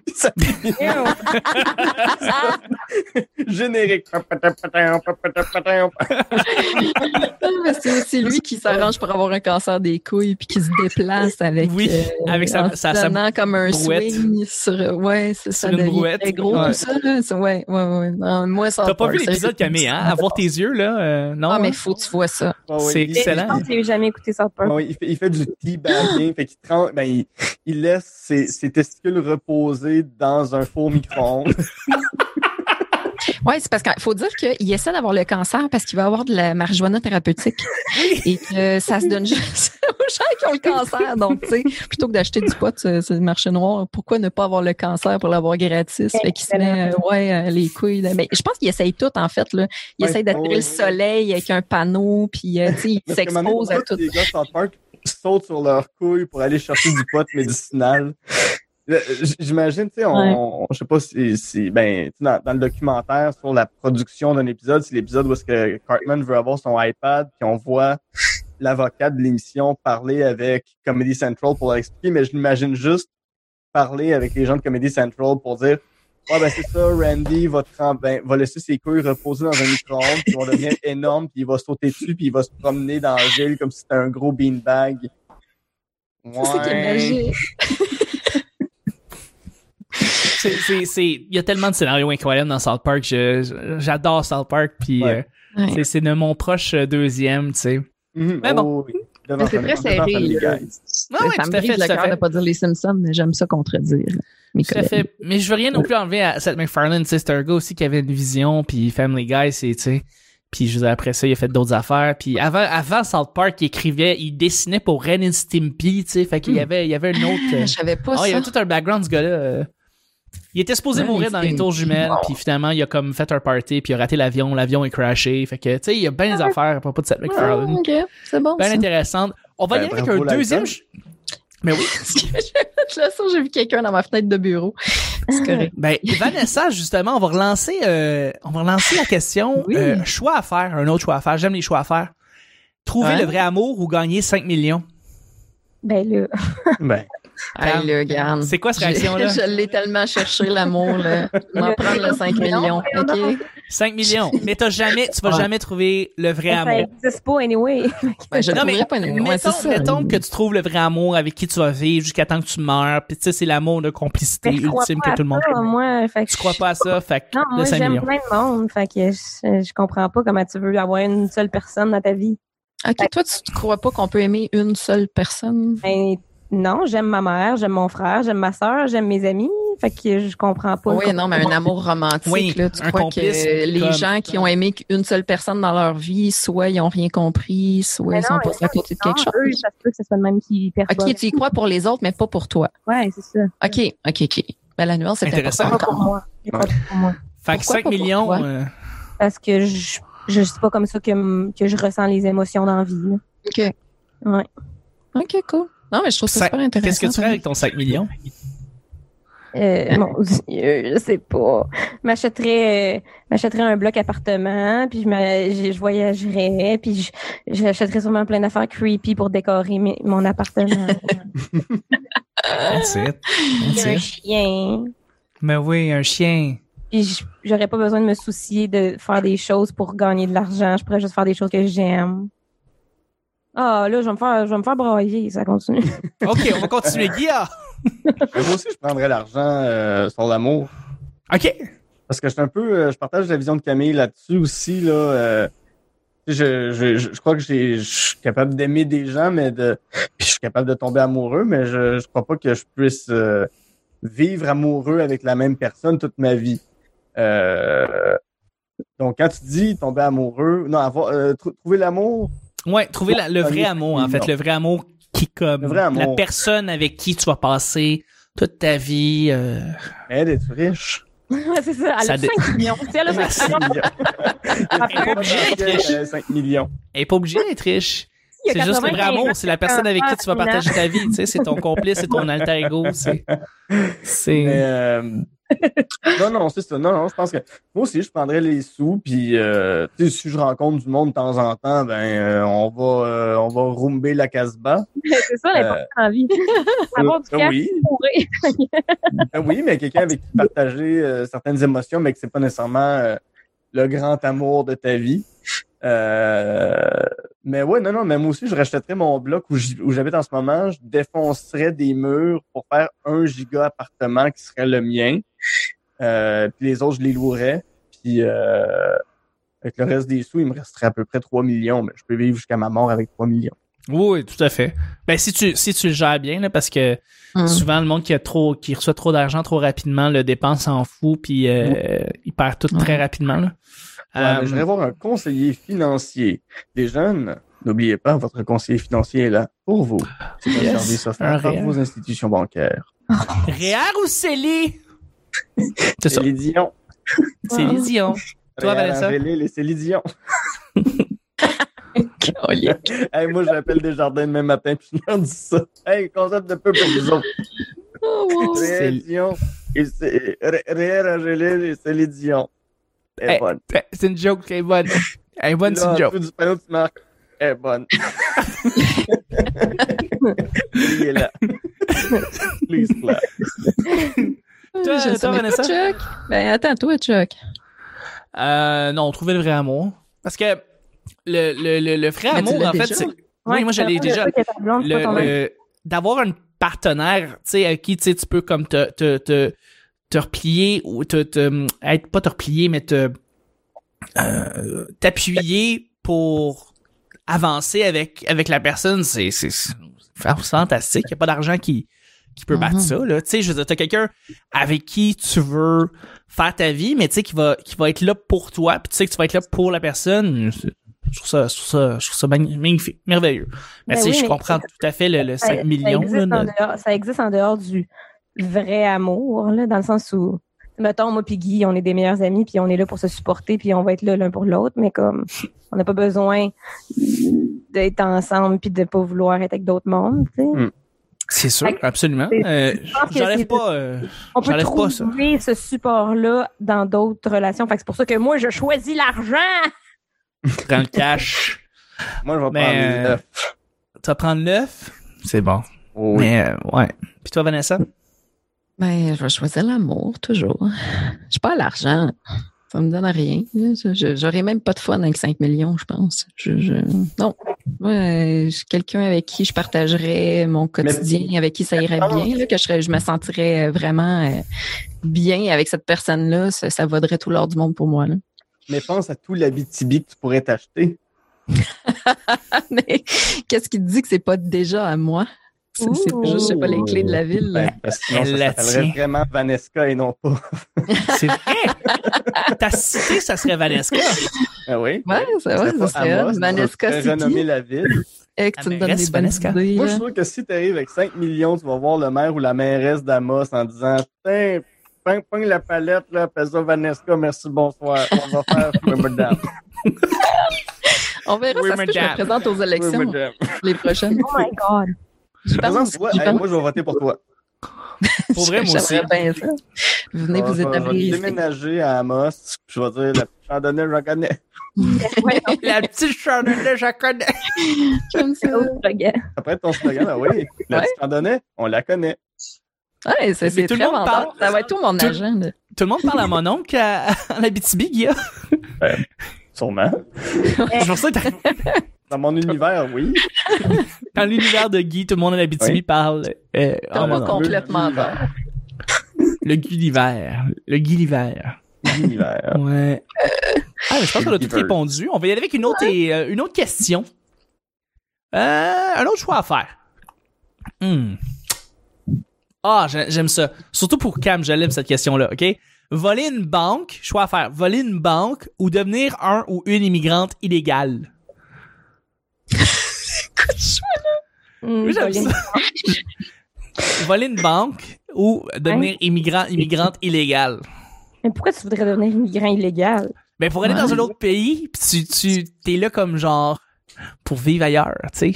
S3: [LAUGHS] ça. [LAUGHS] Générique.
S4: Mais c'est aussi lui qui s'arrange pour avoir un cancer des couilles puis qui se déplace avec
S1: Oui,
S4: euh,
S1: avec sa-
S4: en
S1: sa- sa
S4: comme un
S1: brouette.
S4: swing sur ouais c'est ça
S1: une
S4: devient
S1: brouette.
S4: très gros
S1: Ouais.
S4: tout ça là C'est- ouais ouais ouais non, moi ça
S1: T'as pas vu l'épisode, Camille, hein? À voir tes yeux, là? euh, non?
S4: ah mais
S1: hein?
S4: faut que tu vois ça
S3: Ouais, ouais,
S1: C'est
S3: il-
S1: excellent.
S2: Je pense que j'ai jamais écouté Park.
S3: Ouais, il, fait, il fait du teabagging, fait qu'il ben, il, il laisse ses, ses testicules reposer dans un four micro-ondes. [LAUGHS]
S4: ouais c'est parce qu'il faut dire qu'il essaie d'avoir le cancer parce qu'il va avoir de la marijuana thérapeutique. Et que ça se donne juste [LAUGHS] aux gens qui ont le cancer. Donc tu sais plutôt que d'acheter du pot sur sur le marché noir pourquoi ne pas avoir le cancer pour l'avoir gratis? Fait qu'il se met euh, ouais euh, les couilles mais je pense qu'il essaye tout en fait là. Il
S3: Ouais,
S4: essaye d'attirer
S3: ouais,
S4: le soleil avec un panneau puis euh, tu sais il s'expose à tout.
S3: Les gars sautent sur leurs couilles pour aller chercher du pot médicinal. J'imagine, tu sais, on, je sais pas si, si ben, tu sais, dans, dans le documentaire sur la production d'un épisode, c'est l'épisode où est-ce que Cartman veut avoir son iPad, puis on voit l'avocat de l'émission parler avec Comedy Central pour leur expliquer, mais je l'imagine juste parler avec les gens de Comedy Central pour dire Ouais, ben c'est ça, Randy va, ben, va laisser ses couilles reposer dans un micro-ondes, puis ils vont devenir énormes, puis il va sauter dessus, puis il va se promener dans la ville comme si c'était un gros beanbag. Ouais.
S4: C'est ça qui est magique. [LAUGHS]
S1: C'est, c'est, c'est, il y a tellement de scénarios incroyables dans South Park. J'adore South Park. Puis
S3: Ouais.
S1: euh,
S4: Ouais.
S1: c'est, c'est de mon proche euh, deuxième, tu sais.
S3: Mhm,
S1: Mais bon.
S3: oh oui.
S4: C'est très serré. Ça me brise
S1: fait,
S4: le cœur de pas dire les Simpsons, mais j'aime ça contredire. mes
S1: Tout à
S4: collègues.
S1: fait. Mais je veux rien non plus enlever à Seth MacFarlane. C'est un gars aussi qui avait une vision. Puis Family Guy, c'est, tu sais. Puis je après ça, il a fait d'autres affaires. Puis avant, avant South Park, il écrivait, il dessinait pour Ren and Stimpy, tu sais. Fait qu'il y avait, il y avait une autre. euh,
S4: Je savais pas
S1: Ah, il y avait tout un background, ce gars-là. euh. Il était supposé
S4: Ouais,
S1: mourir dans les tours jumelles, puis finalement, il a comme fait un party, puis il a raté l'avion, l'avion est crashé. Fait que, tu sais, il y a bien des affaires à propos de Seth
S4: Ah,
S1: MacFarlane.
S4: ok, c'est bon.
S1: Bien
S4: ça.
S1: intéressantes. On va y
S3: Ben,
S1: aller avec un deuxième. Mais oui. [LAUGHS]
S4: Je l'ai sûr, j'ai vu quelqu'un dans ma fenêtre de bureau. C'est correct.
S1: Ben, [LAUGHS] Vanessa, justement, on va relancer, euh, on va relancer la question.
S4: Oui.
S1: euh, choix à faire, un autre choix à faire. J'aime les choix à faire. Trouver le vrai amour ou gagner 5 millions?
S2: Ben là,
S3: Ben,
S4: Hey.
S1: C'est quoi cette réaction-là?
S4: Je, je l'ai tellement cherché, l'amour, là. Je vais prendre le 5 millions, OK?
S1: 5 millions. Mais t'as jamais, tu vas
S4: Ouais.
S1: jamais trouver le vrai
S2: ça
S1: amour.
S2: existe pas anyway.
S4: Ben, je [LAUGHS]
S1: Non, mais
S4: pas ouais,
S1: mettons,
S4: ça.
S1: mettons que tu trouves le vrai amour avec qui tu vas vivre jusqu'à temps que tu meurs. Puis tu sais, c'est l'amour de complicité
S2: Mais je crois
S1: ultime
S2: pas
S1: que tout le monde.
S2: à ça, moi. Fait que
S1: Tu crois
S2: je-
S1: pas à ça, fait que
S2: Non,
S1: le
S2: moi,
S1: 5
S2: j'aime plein de monde. Fait que je, je comprends pas comment tu veux avoir une seule personne dans ta vie.
S4: OK, toi, tu crois pas qu'on peut aimer une seule personne?
S2: Ben, non, j'aime ma mère, j'aime mon frère, j'aime ma soeur, j'aime mes amis. Fait que je comprends pas.
S4: Oui, non, mais un amour romantique,
S1: Oui,
S4: là, tu crois que les
S1: comme-
S4: gens qui ont aimé qu'une seule personne dans leur vie, soit ils ont rien compris, soit
S2: Mais
S4: ils sont passés à côté de
S2: Non,
S4: quelque
S2: eux,
S4: chose.
S2: ça se peut que ce soit le même qui perçoit.
S4: OK, tu y crois pour les autres, mais pas pour toi.
S2: Ouais, c'est ça.
S4: OK, OK, OK. Ben, la nuance, c'est
S1: Intéressant.
S2: Pas pour moi. Pas pour moi.
S1: Fait que
S4: Pourquoi
S1: 5
S4: pas
S1: millions. euh,
S2: Parce que je, je sais pas comme ça que, que je ressens les émotions dans la vie. là.
S4: OK.
S2: Ouais.
S4: OK, cool. Non, mais je trouve ça super intéressant.
S1: Qu'est-ce que tu ferais avec ton 5 millions?
S2: Euh, mon Dieu, je sais pas. M'achèterais, euh, m'achèterais un bloc appartement, puis je, m'a- je, voyagerais, puis je- j'achèterais sûrement plein d'affaires creepy pour décorer mes- mon appartement. [LAUGHS]
S1: That's it. That's
S2: un
S1: it.
S2: chien.
S1: Mais oui, un chien.
S2: Puis j'aurais pas besoin de me soucier de faire des choses pour gagner de l'argent. Je pourrais juste faire des choses que j'aime. Ah, là, je vais me faire, je vais me faire brailler, ça continue. [LAUGHS]
S1: OK, on va continuer. Guilla! [LAUGHS]
S3: mais moi aussi, je prendrais l'argent euh, sur l'amour.
S1: OK.
S3: Parce que je suis un peu, euh, je partage la vision de Camille là-dessus aussi là. euh, je, je, je, crois que j'ai, je suis capable d'aimer des gens, mais de, je suis capable de tomber amoureux, mais je, je crois pas que je puisse euh, vivre amoureux avec la même personne toute ma vie. Euh, donc quand tu dis tomber amoureux, non, avoir, euh, tr- trouver l'amour,
S1: Ouais, trouver la- le vrai amour, en
S3: 5
S1: fait. Le vrai amour qui, comme,
S3: Le vrai amour.
S1: la personne avec qui tu vas passer toute ta vie. euh,
S3: elle est riche. [LAUGHS]
S2: c'est ça. Elle
S1: Ça
S2: a [LAUGHS]
S1: dé-
S2: 5 millions. Elle a 5 millions.
S1: Elle est pas obligée d'être riche.
S3: 5 millions.
S1: Elle est pas obligée d'être riche. C'est juste le vrai
S2: 95
S1: amour. C'est la personne avec qui tu vas partager ta vie. Tu sais, c'est ton complice, c'est ton alter ego. C'est. [LAUGHS]
S3: euh, non, non, c'est ça. Non, non, je pense que moi aussi, je prendrais les sous, puis euh, si je rencontre du monde de temps en temps, ben euh, on va euh, on va roumber la Casbah.
S2: C'est ça l'important dans la vie. Avoir du
S3: Euh,
S2: cash
S3: oui, [LAUGHS] euh, oui, mais quelqu'un avec qui partager euh, certaines émotions, mais que c'est pas nécessairement euh, le grand amour de ta vie. Euh, mais ouais, non, non, mais moi aussi, je rachèterais mon bloc où j'habite en ce moment, je défoncerais des murs pour faire un giga appartement qui serait le mien. Euh, puis les autres, je les louerais. Puis euh, avec le reste des sous, il me resterait à peu près 3 millions, mais je peux vivre jusqu'à ma mort avec 3 millions.
S1: Oui, tout à fait. Ben, si tu, si tu le gères bien, là, parce que
S4: Hum.
S1: souvent, le monde qui a trop, qui reçoit trop d'argent trop rapidement le dépense en fou, puis euh, il perd tout très rapidement, là.
S3: Ouais,
S1: Euh,
S3: je voudrais voir un conseiller financier. Les jeunes, n'oubliez pas, votre conseiller financier est là pour vous. C'est un
S1: Yes,
S3: service offert par vos institutions bancaires. [LAUGHS]
S1: Réal ou Célie? C'est ça.
S3: C'est les Dion. [LAUGHS]
S1: C'est les Dion. Toi,
S3: Réal
S1: Vanessa?
S3: Angélil et c'est les Dion. [LAUGHS]
S4: Colique.
S3: Hey, moi, j'appelle Desjardins demain matin puis je leur dis ça. Hey, concept de peu pour vous autres.
S4: Oh, wow.
S3: Réal Dion Angélil et les Dion. Elle est
S1: Hey,
S3: bonne.
S1: C'est une joke, elle est bonne. Elle est bonne, c'est une joke.
S3: du panneau, tu marques. Elle est bonne. [LAUGHS] Il est là. Please clap.
S1: Toi,
S4: Je
S1: toi, Vanessa?
S4: Chuck? Ben, attends, toi, Chuck.
S1: Euh, non, trouver le vrai amour. Parce que le, le, le, le vrai amour, en fait, c'est.
S2: Ouais,
S1: oui, moi,
S2: c'est
S1: déjà. d'avoir un partenaire, tu sais, à qui tu sais, tu peux comme te, te, te, te replier ou te, te, être, pas te replier, mais te, euh, t'appuyer pour avancer avec, avec la personne, c'est, c'est, fantastique. Il a pas d'argent qui, qui peut battre
S4: Mhm.
S1: ça, là. Tu sais, je veux dire, t'as quelqu'un avec qui tu veux faire ta vie, mais tu sais, qui va, qui va être là pour toi, puis tu sais que tu vas être là pour la personne. Je trouve ça, je trouve ça, je trouve ça magni- magnifique, merveilleux. Mais
S2: Ben
S1: tu sais,
S2: oui,
S1: je comprends tout à fait le, le
S2: Ça-
S1: 5
S2: ça
S1: millions,
S2: existe
S1: là,
S2: en
S1: de-
S2: dehors- ça existe en dehors du vrai amour, là, dans le sens où, mettons, moi puis Guy, on est des meilleurs amis, puis on est là pour se supporter, puis on va être là l'un pour l'autre, mais comme, on n'a pas besoin d'être ensemble puis de pas vouloir être avec d'autres mondes, tu sais.
S1: C'est sûr, absolument. Euh, J'enlève pas. euh,
S2: On peut
S1: ça.
S2: trouver ce support-là dans d'autres relations. Fait que c'est pour ça que moi, je choisis l'argent.
S1: prends le cash. [LAUGHS]
S3: Moi, je vais
S1: Mais,
S3: prendre les
S1: euh,
S3: neuf.
S1: Tu vas prendre l'œuf. C'est bon.
S3: Oui.
S1: Mais, euh, ouais. Puis toi, Vanessa?
S4: Ben, je vais choisir l'amour, toujours. Je suis pas à l'argent. Ça me donne rien. J'aurais même pas de fun avec 5 millions, je pense. Je, je- Non. Ouais, je suis quelqu'un avec qui je partagerais mon quotidien, avec qui ça irait bien, là, que je, serais- je me sentirais vraiment euh, bien avec cette personne-là. Ça, ça vaudrait tout l'or du monde pour moi. Là.
S3: Mais pense à tout l'Abitibi que tu pourrais t'acheter. [LAUGHS]
S4: Mais qu'est-ce qui te dit que c'est pas déjà à moi? C'est juste, je sais pas, les clés de la ville.
S3: Ben, parce que sinon,
S1: Elle
S3: ça
S1: la
S3: s'appellerait
S1: tient.
S3: vraiment Vanesca et non pas. [LAUGHS]
S1: C'est vrai! Ta cité, ça serait Vanesca.
S3: Ah oui?
S4: Ouais, c'est vrai, ça serait
S3: Amos.
S4: Vanesca
S3: tu pourrais renommer
S4: City.
S3: la ville.
S4: Eh, que tu me donnes des bonnes
S1: Vanesca.
S4: idées,
S3: Moi, je
S4: là.
S3: sûr que si tu arrives avec 5 millions, tu vas voir le maire ou la mairesse d'Amos en disant Tiens, pogne, pogne la palette, là, appelle ça Vanesca, merci, bonsoir. On va faire [LAUGHS] madame.
S4: On verra
S1: Oui,
S4: ça se que je présente aux élections les prochaines.
S2: Oh my God.
S4: Pense,
S3: hey,
S4: pense.
S3: moi, je vais voter pour toi. [LAUGHS]
S1: Pour vrai, moi aussi.
S4: Bien ça. Venez
S3: Je
S4: vous
S3: vais- je vais
S4: établir
S3: déménager à Amos, puis je vais dire la chandonnée, je la connais. [LAUGHS]
S2: Ouais,
S1: La petite chandonnée, je la connais.
S4: J'aime ça.
S2: slogan.
S3: Après ton slogan, ah oui, la
S4: Ouais.
S3: petite chandonnée, on la connaît.
S4: Ouais, c'est
S1: Mais
S4: c'est
S1: tout le
S4: très
S1: monde
S4: vendeur.
S1: parle-
S4: Ça va être tout mon
S1: tout-
S4: agent. là.
S1: Tout le monde parle à mon oncle à, [LAUGHS] à l'Abitibi, Guilla.
S3: Sûrement.
S1: C'est pour ça que t'as-
S3: Dans mon univers, oui. [LAUGHS]
S1: dans l'univers de Guy, tout le monde à l'Abitibi
S3: Oui.
S1: parle. Euh,
S4: T'as
S1: oh,
S4: pas
S1: non, non.
S4: complètement.
S1: Le Guy l'hiver. Le Guy l'hiver.
S3: L'univers.
S1: Ouais. Ah, mais je pense qu'on a tout répondu. On va y aller avec une autre, et, euh, une autre question. Euh, un autre choix à faire. Hmm. Ah, j'ai- j'aime ça. Surtout pour Cam, je l'aime cette question-là, OK? Voler une banque, choix à faire. Voler une banque ou devenir un ou une immigrante illégale? Oui, j'aime
S2: Pauline.
S1: ça. [LAUGHS] Voler une banque ou devenir immigrant, immigrante illégale.
S2: Mais pourquoi tu voudrais devenir immigrant illégal?
S1: Ben, pour aller
S4: Ouais.
S1: dans un autre pays, pis tu, tu, t'es là comme genre, pour vivre ailleurs, tu sais.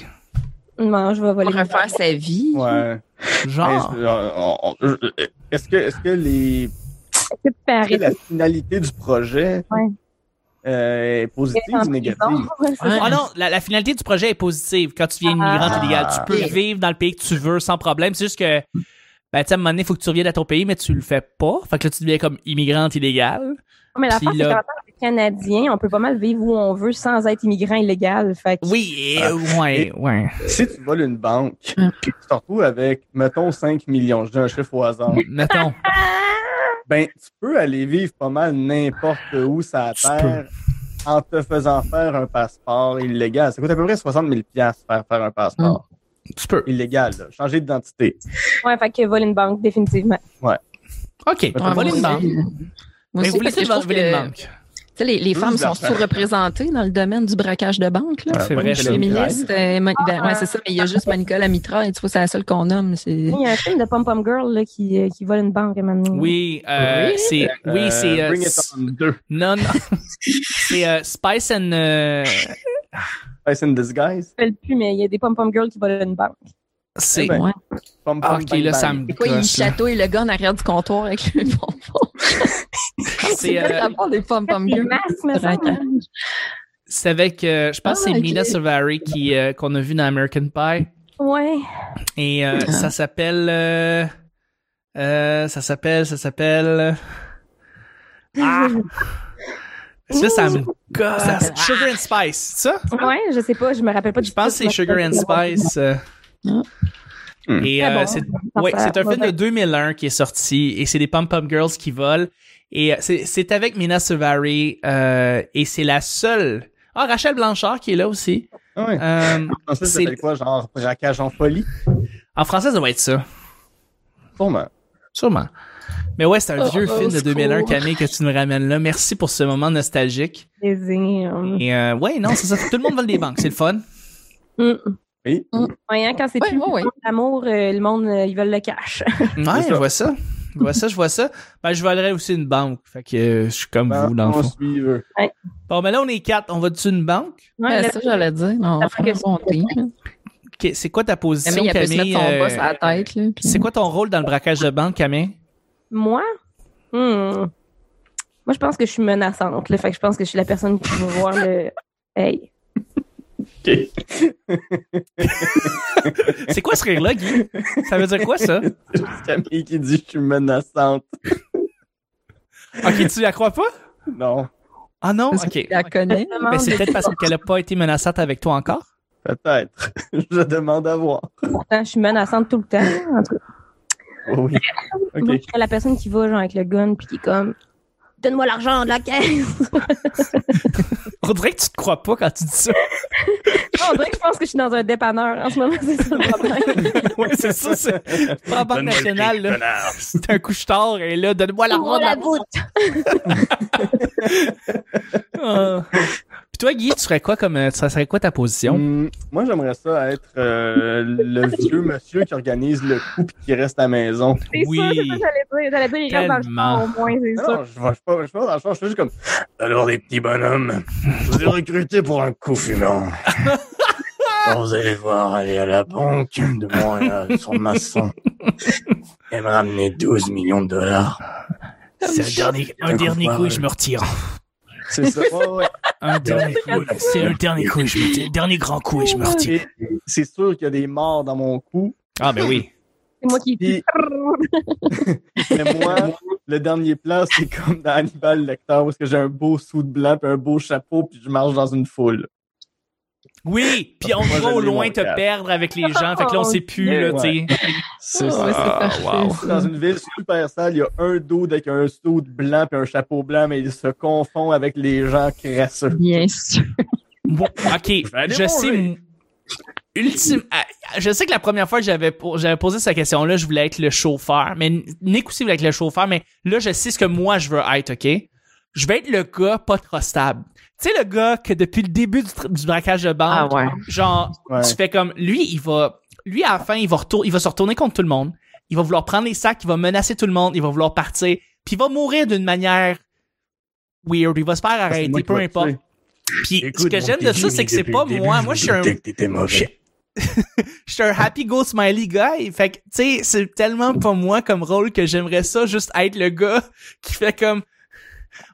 S2: Non, je vais voler.
S4: Pour refaire sa vie.
S3: Ouais.
S1: Genre.
S3: Est-ce- on- Est-ce que, est-ce que les,
S2: Est-ce que tu peux
S3: est-ce que
S2: arrêter
S3: la finalité du projet?
S2: Ouais.
S3: Euh, positive ou négative? [LAUGHS]
S2: c'est.
S1: Ah non, la, la finalité du projet est positive quand tu viens immigrante
S3: Ah.
S1: illégale. Tu peux vivre dans le pays que tu veux sans problème. C'est juste que, ben, tu sais, à un moment donné, il faut que tu reviennes à ton pays, mais tu le fais pas. Fait que là, tu deviens comme immigrante illégale.
S2: Mais la c'est
S1: là-
S2: qu'en que Canadien, on peut pas mal vivre où on veut sans être immigrant illégal. Fait que
S1: Oui, euh, ouais, ouais.
S3: Si tu voles une banque,
S4: Hum.
S3: tu te retrouves avec, mettons, 5 millions, je dis un chiffre au hasard,
S1: Mettons. [LAUGHS]
S3: ben, tu peux aller vivre pas mal n'importe où sur la
S1: Tu
S3: terre en te faisant faire un passeport illégal. Ça coûte à peu près 60 000 piastres faire faire un passeport
S1: Tu peux.
S3: illégal, là. changer d'identité.
S2: ouais, fait que voler une banque définitivement.
S1: OK.
S3: Ouais,
S1: voler une banque.
S4: Moi
S1: Mais
S4: aussi,
S1: vous
S4: que je trouve
S1: voler une
S4: que,
S1: banque.
S4: Tu sais, les, femmes sont sous-représentées dans le domaine du braquage de banque. Là.
S3: Ouais,
S1: C'est vrai,
S4: féministe. euh, ben, ouais, c'est ça, mais il y a juste Monica Lamitra, et tu vois, c'est la seule qu'on nomme. C'est...
S2: Il y a un film de Pom Pom Girl là, qui, euh, qui vole une banque.
S1: Oui, euh,
S4: Oui.
S1: c'est, oui,
S3: Euh,
S1: c'est, euh,
S3: Bring It
S1: s-
S3: On 2.
S1: non, non. [LAUGHS] c'est euh, Spice and, euh,
S3: Face in Disguise.
S2: Je ne plus, mais il y a des Pom Pom Girls qui volent une banque.
S1: c'est,
S3: Eh ben,
S4: Ouais.
S3: Pom,
S1: Ah,
S3: pom,
S1: ok,
S3: bang,
S1: là, ça me
S4: C'est quoi, il chatouille le gars en arrière du comptoir avec le bonbon. [LAUGHS]
S1: C'est, euh,
S4: des
S1: c'est avec, euh, je pense que
S4: Ah,
S1: c'est
S4: ok.
S1: Mina Savary qui, euh, qu'on a vu dans American Pie.
S2: Ouais.
S1: Et euh,
S4: Ah.
S1: ça s'appelle, euh, Euh, ça s'appelle, ça s'appelle. Ah! Ça, ça me gosse. Sugar and Spice, c'est ça?
S2: Ouais, je sais pas, je me rappelle pas du
S1: Je pense que c'est Sugar and Spice. euh.
S4: Ah.
S1: Et
S2: Très
S1: euh,
S2: bon.
S1: c'est ouais, un film de
S2: ouais.
S1: 2001 qui est sorti et c'est des pom-pom girls qui volent et euh, c'est c'est avec Mina Suvari euh, et c'est la seule. Ah Rachel Blanchard qui est là aussi.
S3: Ah ouais.
S1: Euh,
S3: En français, ça
S1: c'est-
S3: s'appelle quoi? Genre braquage en folie?
S1: en français ça doit être ça,
S3: Sûrement.
S1: sûrement. Mais ouais, c'est un
S4: Oh,
S1: vieux
S4: oh,
S1: film de
S4: c'est
S1: 2001
S4: cool.
S1: Camille que tu nous ramènes là. Merci pour ce moment nostalgique.
S2: Plaisir.
S1: Et euh, ouais, non, c'est ça. Tout le monde vole des banques, c'est le fun.
S2: Mm.
S3: Oui.
S2: Ouais, hein, quand c'est
S4: Ouais,
S2: plus
S4: ouais, ouais.
S2: l'amour, euh, le monde, euh, ils veulent le cash.
S1: Ouais, je vois ça. Je vois ça, je vois ça. Ben, je volerais aussi une banque. Fait que euh, je suis comme
S3: Ben,
S1: vous, dans le
S3: on
S1: fond. Bon, mais là, on est quatre. On va dessus une banque?
S2: Ouais,
S4: Ouais,
S2: là,
S4: ça, j'allais dire. On
S2: fait
S4: un
S2: que-
S4: bon
S1: C'est quoi ta position,
S4: Camille, elle peut se
S1: Camille?
S4: mettre son
S1: euh,
S4: boss à la tête. Là, puis-
S1: C'est quoi ton rôle dans le braquage de banque, Camille?
S2: Moi? Hmm. Moi, je pense que je suis menaçante. Là, fait que je pense que je suis la personne qui va voir le. Hey. [LAUGHS]
S1: C'est quoi ce rire-là, Guy? Ça veut dire quoi, ça?
S3: C'est [LAUGHS] juste Camille qui dit je suis menaçante.
S1: Ok, tu la crois pas?
S3: Non,
S1: Ah non?
S4: Parce
S1: Ok.
S4: la connaît.
S1: Ben, c'est peut-être parce qu'elle a pas été menaçante avec toi encore?
S3: peut-être. [LAUGHS] je demande à voir.
S2: Pourtant, je suis menaçante tout le temps. En tout cas,
S3: oui.
S2: moi,
S3: Ok.
S2: je suis la personne qui va genre avec le gun puis qui est comme. Donne-moi l'argent de la caisse. [LAUGHS]
S1: On dirait que tu te crois pas quand tu dis ça. [LAUGHS]
S2: Non, on dirait que je pense que je suis dans un dépanneur en ce moment, c'est ça le problème. [LAUGHS]
S1: ouais, c'est ça, c'est. Pas la Banque nationale, là. C'est un couche-tard, et là, donne-moi l'argent de
S2: la
S1: la
S2: voûte.
S1: Puis toi, Guy, tu ferais quoi comme. euh, Ça serait quoi ta position?
S3: Hum, moi, j'aimerais ça être euh, le vieux monsieur qui organise le coup puis qui reste à la maison.
S2: C'est
S1: Oui.
S2: c'est ça j'allais dire. J'allais dire, il reste dans le
S1: Tellement.
S2: champ au moins, c'est
S3: Non,
S2: ça.
S3: je vais pas, je vais pas dans le champ, je suis juste comme Alors les petits bonhommes, je vous ai recruté pour un coup fumant. [LAUGHS] Quand vous allez voir aller à la banque de Montréal sur maçon et me ramener 12 millions de dollars.
S1: C'est un dernier, un dernier
S3: coup
S1: et je me retire.
S3: C'est ça. Ouais, ouais.
S1: Un dernier coup. C'est un dernier coup et je me. Dernier grand coup et je me retire.
S3: Et C'est sûr qu'il y a des morts dans mon coup.
S1: Ah, ben oui.
S2: C'est moi qui.
S3: Puis- Mais moi, le dernier plan, c'est comme dans Hannibal Lecter, où est-ce que j'ai un beau sou de blanc puis un beau chapeau puis je marche dans une foule.
S1: Oui, puis on va au loin te
S3: cap.
S1: perdre avec les gens. Fait que là, on sait plus, là, tu sais.
S3: C'est
S4: Ouais,
S3: ça.
S1: wow.
S3: Dans une ville super sale, il y a un dos avec un sou de blanc puis un chapeau blanc, mais il se confond avec les gens crasseux.
S4: Bien sûr.
S1: Bon, ok, je sais. Ultime, ah, je sais que la première fois que j'avais j'avais posé cette question-là, je voulais être le chauffeur. Mais Nick aussi voulait être le chauffeur. Mais là, je sais ce que moi je veux être, ok? Je vais être le gars pas trop stable. Tu sais, le gars que depuis le début du, braquage de banque,
S4: Ah ouais.
S1: genre,
S3: Ouais.
S1: tu fais comme lui, il va, lui à la fin, il va retour, il va se retourner contre tout le monde. Il va vouloir prendre les sacs, il va menacer tout le monde, il va vouloir partir, puis il va mourir d'une manière weird. Il va se faire
S3: Ah,
S1: arrêter, peu
S3: vais
S1: importe. Puis ce que j'aime de ça, c'est que c'est pas moi. Moi, je suis un, [LAUGHS] je suis un happy go smiley guy. Fait que, tu sais, c'est tellement pas moi comme rôle que j'aimerais ça juste être le gars qui fait comme,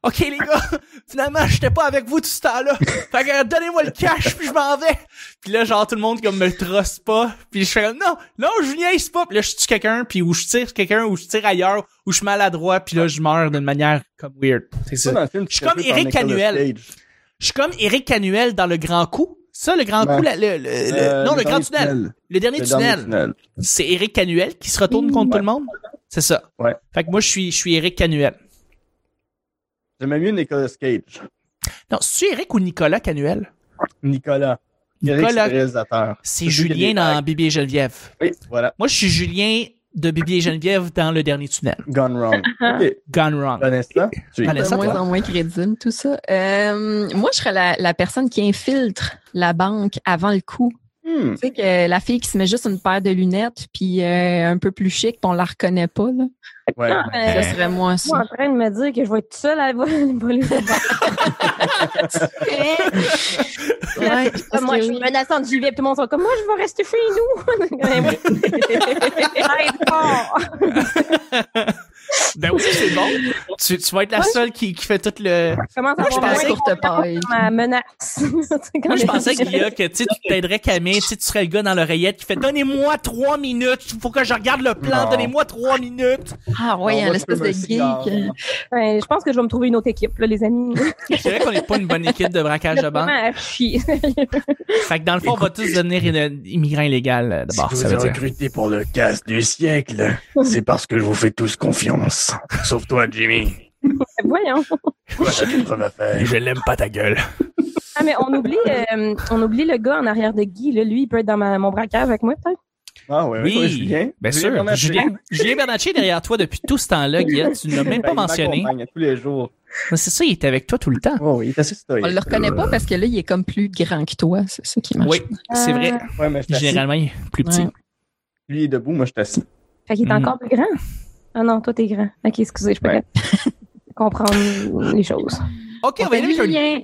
S1: OK, les gars, [LAUGHS] finalement, j'étais pas avec vous tout ce temps-là. [LAUGHS] Fait que, donnez-moi le cash, puis je m'en vais. Puis là, genre, tout le monde, comme, me trosse pas. Puis je fais comme, non, non, je niaise pas. Puis là, je tue quelqu'un, puis ou je tire quelqu'un, ou je tire ailleurs, ou je suis maladroit, puis là, je meurs d'une manière comme weird. C'est
S3: Ça, film,
S1: Je suis comme Eric Canuel. Je suis comme Eric Canuel dans Le Grand Coup. Ça, Le Grand. Coup, la- le, le-
S3: Euh,
S1: non, le, Grand tunnel. Le dernier
S3: Le dernier
S1: tunnel.
S3: tunnel.
S1: C'est Eric Canuel qui se retourne contre
S3: Ouais.
S1: tout le monde? C'est ça.
S3: Ouais.
S1: Fait que moi, je suis, je suis Eric Canuel.
S3: J'aimais mieux Nicolas Cage.
S1: Non, c'est-tu Eric ou Nicolas Canuel?
S3: Nicolas.
S1: Nicolas.
S3: c'est.
S1: C'est
S3: C'est
S1: Julien dans. Bibi et Geneviève.
S3: Oui, voilà.
S1: Moi, je suis Julien de Bibi et Geneviève dans Le Dernier Tunnel.
S3: Gone wrong. [LAUGHS]
S1: Gone Wrong.
S3: Vanessa, tu es
S1: Vanessa,
S4: de moins en moins crédible, tout ça. Euh, moi, je serais la, la personne qui infiltre la banque avant le coup.
S3: Hmm.
S4: Tu sais que la fille qui se met juste une paire de lunettes puis euh, un peu plus chic, puis on la reconnaît pas là.
S3: Ouais.
S2: Euh,
S4: Ça serait moi
S2: Moi,
S4: ça.
S2: en train de me dire que je vais être seule à [LAUGHS] voler. [LAUGHS]
S4: Ouais, parce
S2: Moi,
S4: que
S2: je suis
S4: oui.
S2: menaçante, j'y vais, puis tout le monde sera comme moi, je vais rester chez nous. [LAUGHS]
S1: Ben oui, c'est bon. Tu, tu vas être la seule qui, qui fait tout le.
S2: Comment ça [LAUGHS]
S1: Moi, je pensais-
S2: moins
S4: Courte paille.
S2: ma menace?
S1: Moi, je pensais, Guilla, que tu sais, tu t'aiderais Camille, tu serais le gars dans l'oreillette qui fait Donnez-moi trois minutes, faut que je regarde le plan, donnez-moi trois minutes.
S4: Ah
S3: va
S4: l'espèce
S3: fumer
S4: de
S3: un
S4: geek.
S2: Ouais, je pense que je vais me trouver une autre équipe, là, les amis.
S1: C'est vrai qu'on n'est pas une bonne équipe de braquage de banque. [LAUGHS] Fait que dans le fond, on va tous devenir une- immigrants illégaux euh, d'abord, ça veut dire.
S3: recruté pour le casse du siècle, c'est parce que je vous fais tous confiance. Sauf toi, Jimmy.
S2: Voyons.
S3: Toi, t'as des preuves à faire.
S1: Je l'aime pas ta gueule.
S2: Ah, mais on oublie, euh, on oublie le gars en arrière de Guy, là. Lui, il peut être dans ma- mon braquage avec moi, peut-être.
S3: Ah ouais,
S1: Oui,
S3: oui, Julien.
S1: bien sûr.
S3: Bernatchez.
S1: Julien, Julien Bernatchez est derrière toi depuis tout ce temps-là, Guilla. Tu ne l'as même
S3: Ben,
S1: pas
S3: il
S1: mentionné.
S3: tous les jours.
S1: C'est ça, il était avec toi tout le temps.
S3: Oh, oui, il est assez stoïque.
S4: On le reconnaît pas parce que là, il est comme plus grand que toi. C'est ça qui marche.
S1: Oui, c'est vrai.
S3: Ouais, mais.
S1: Généralement, il est plus petit.
S4: Ouais.
S3: Lui il est debout, moi je suis assis.
S2: Fait qu'il est
S1: Mhm.
S2: encore plus grand. Ah non, toi, t'es grand. Ok, excusez, je peux
S3: Ouais. [LAUGHS]
S2: comprendre les choses.
S1: OK, on va y aller avec le...
S4: Julien.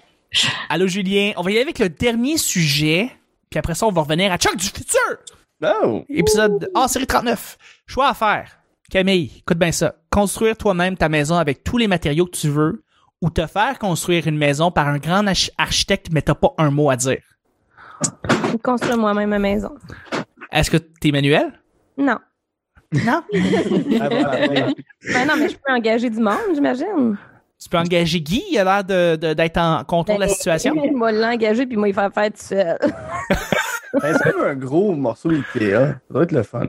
S1: Allô, Julien. On va y aller avec le dernier sujet. Puis après ça, on va revenir à Chuck du futur.
S3: Oh!
S1: Épisode Ah, série 39. Choix à faire. Camille, écoute bien ça. Construire toi-même ta maison avec tous les matériaux que tu veux ou te faire construire une maison par un grand arch- architecte, mais t'as pas un mot à dire.
S2: Je construis moi-même ma maison.
S1: Est-ce que t'es manuel?
S2: Non.
S1: Non?
S3: Ah, voilà.
S2: Ben non, mais je peux engager du monde, j'imagine.
S1: tu peux engager Guy, il a l'air de, de- d'être en contrôle de la situation.
S2: Moi, l'engager, puis moi, il faire faire tout seul. [LAUGHS]
S3: Ben, c'est comme un gros morceau Ikea. Ça doit être le fun.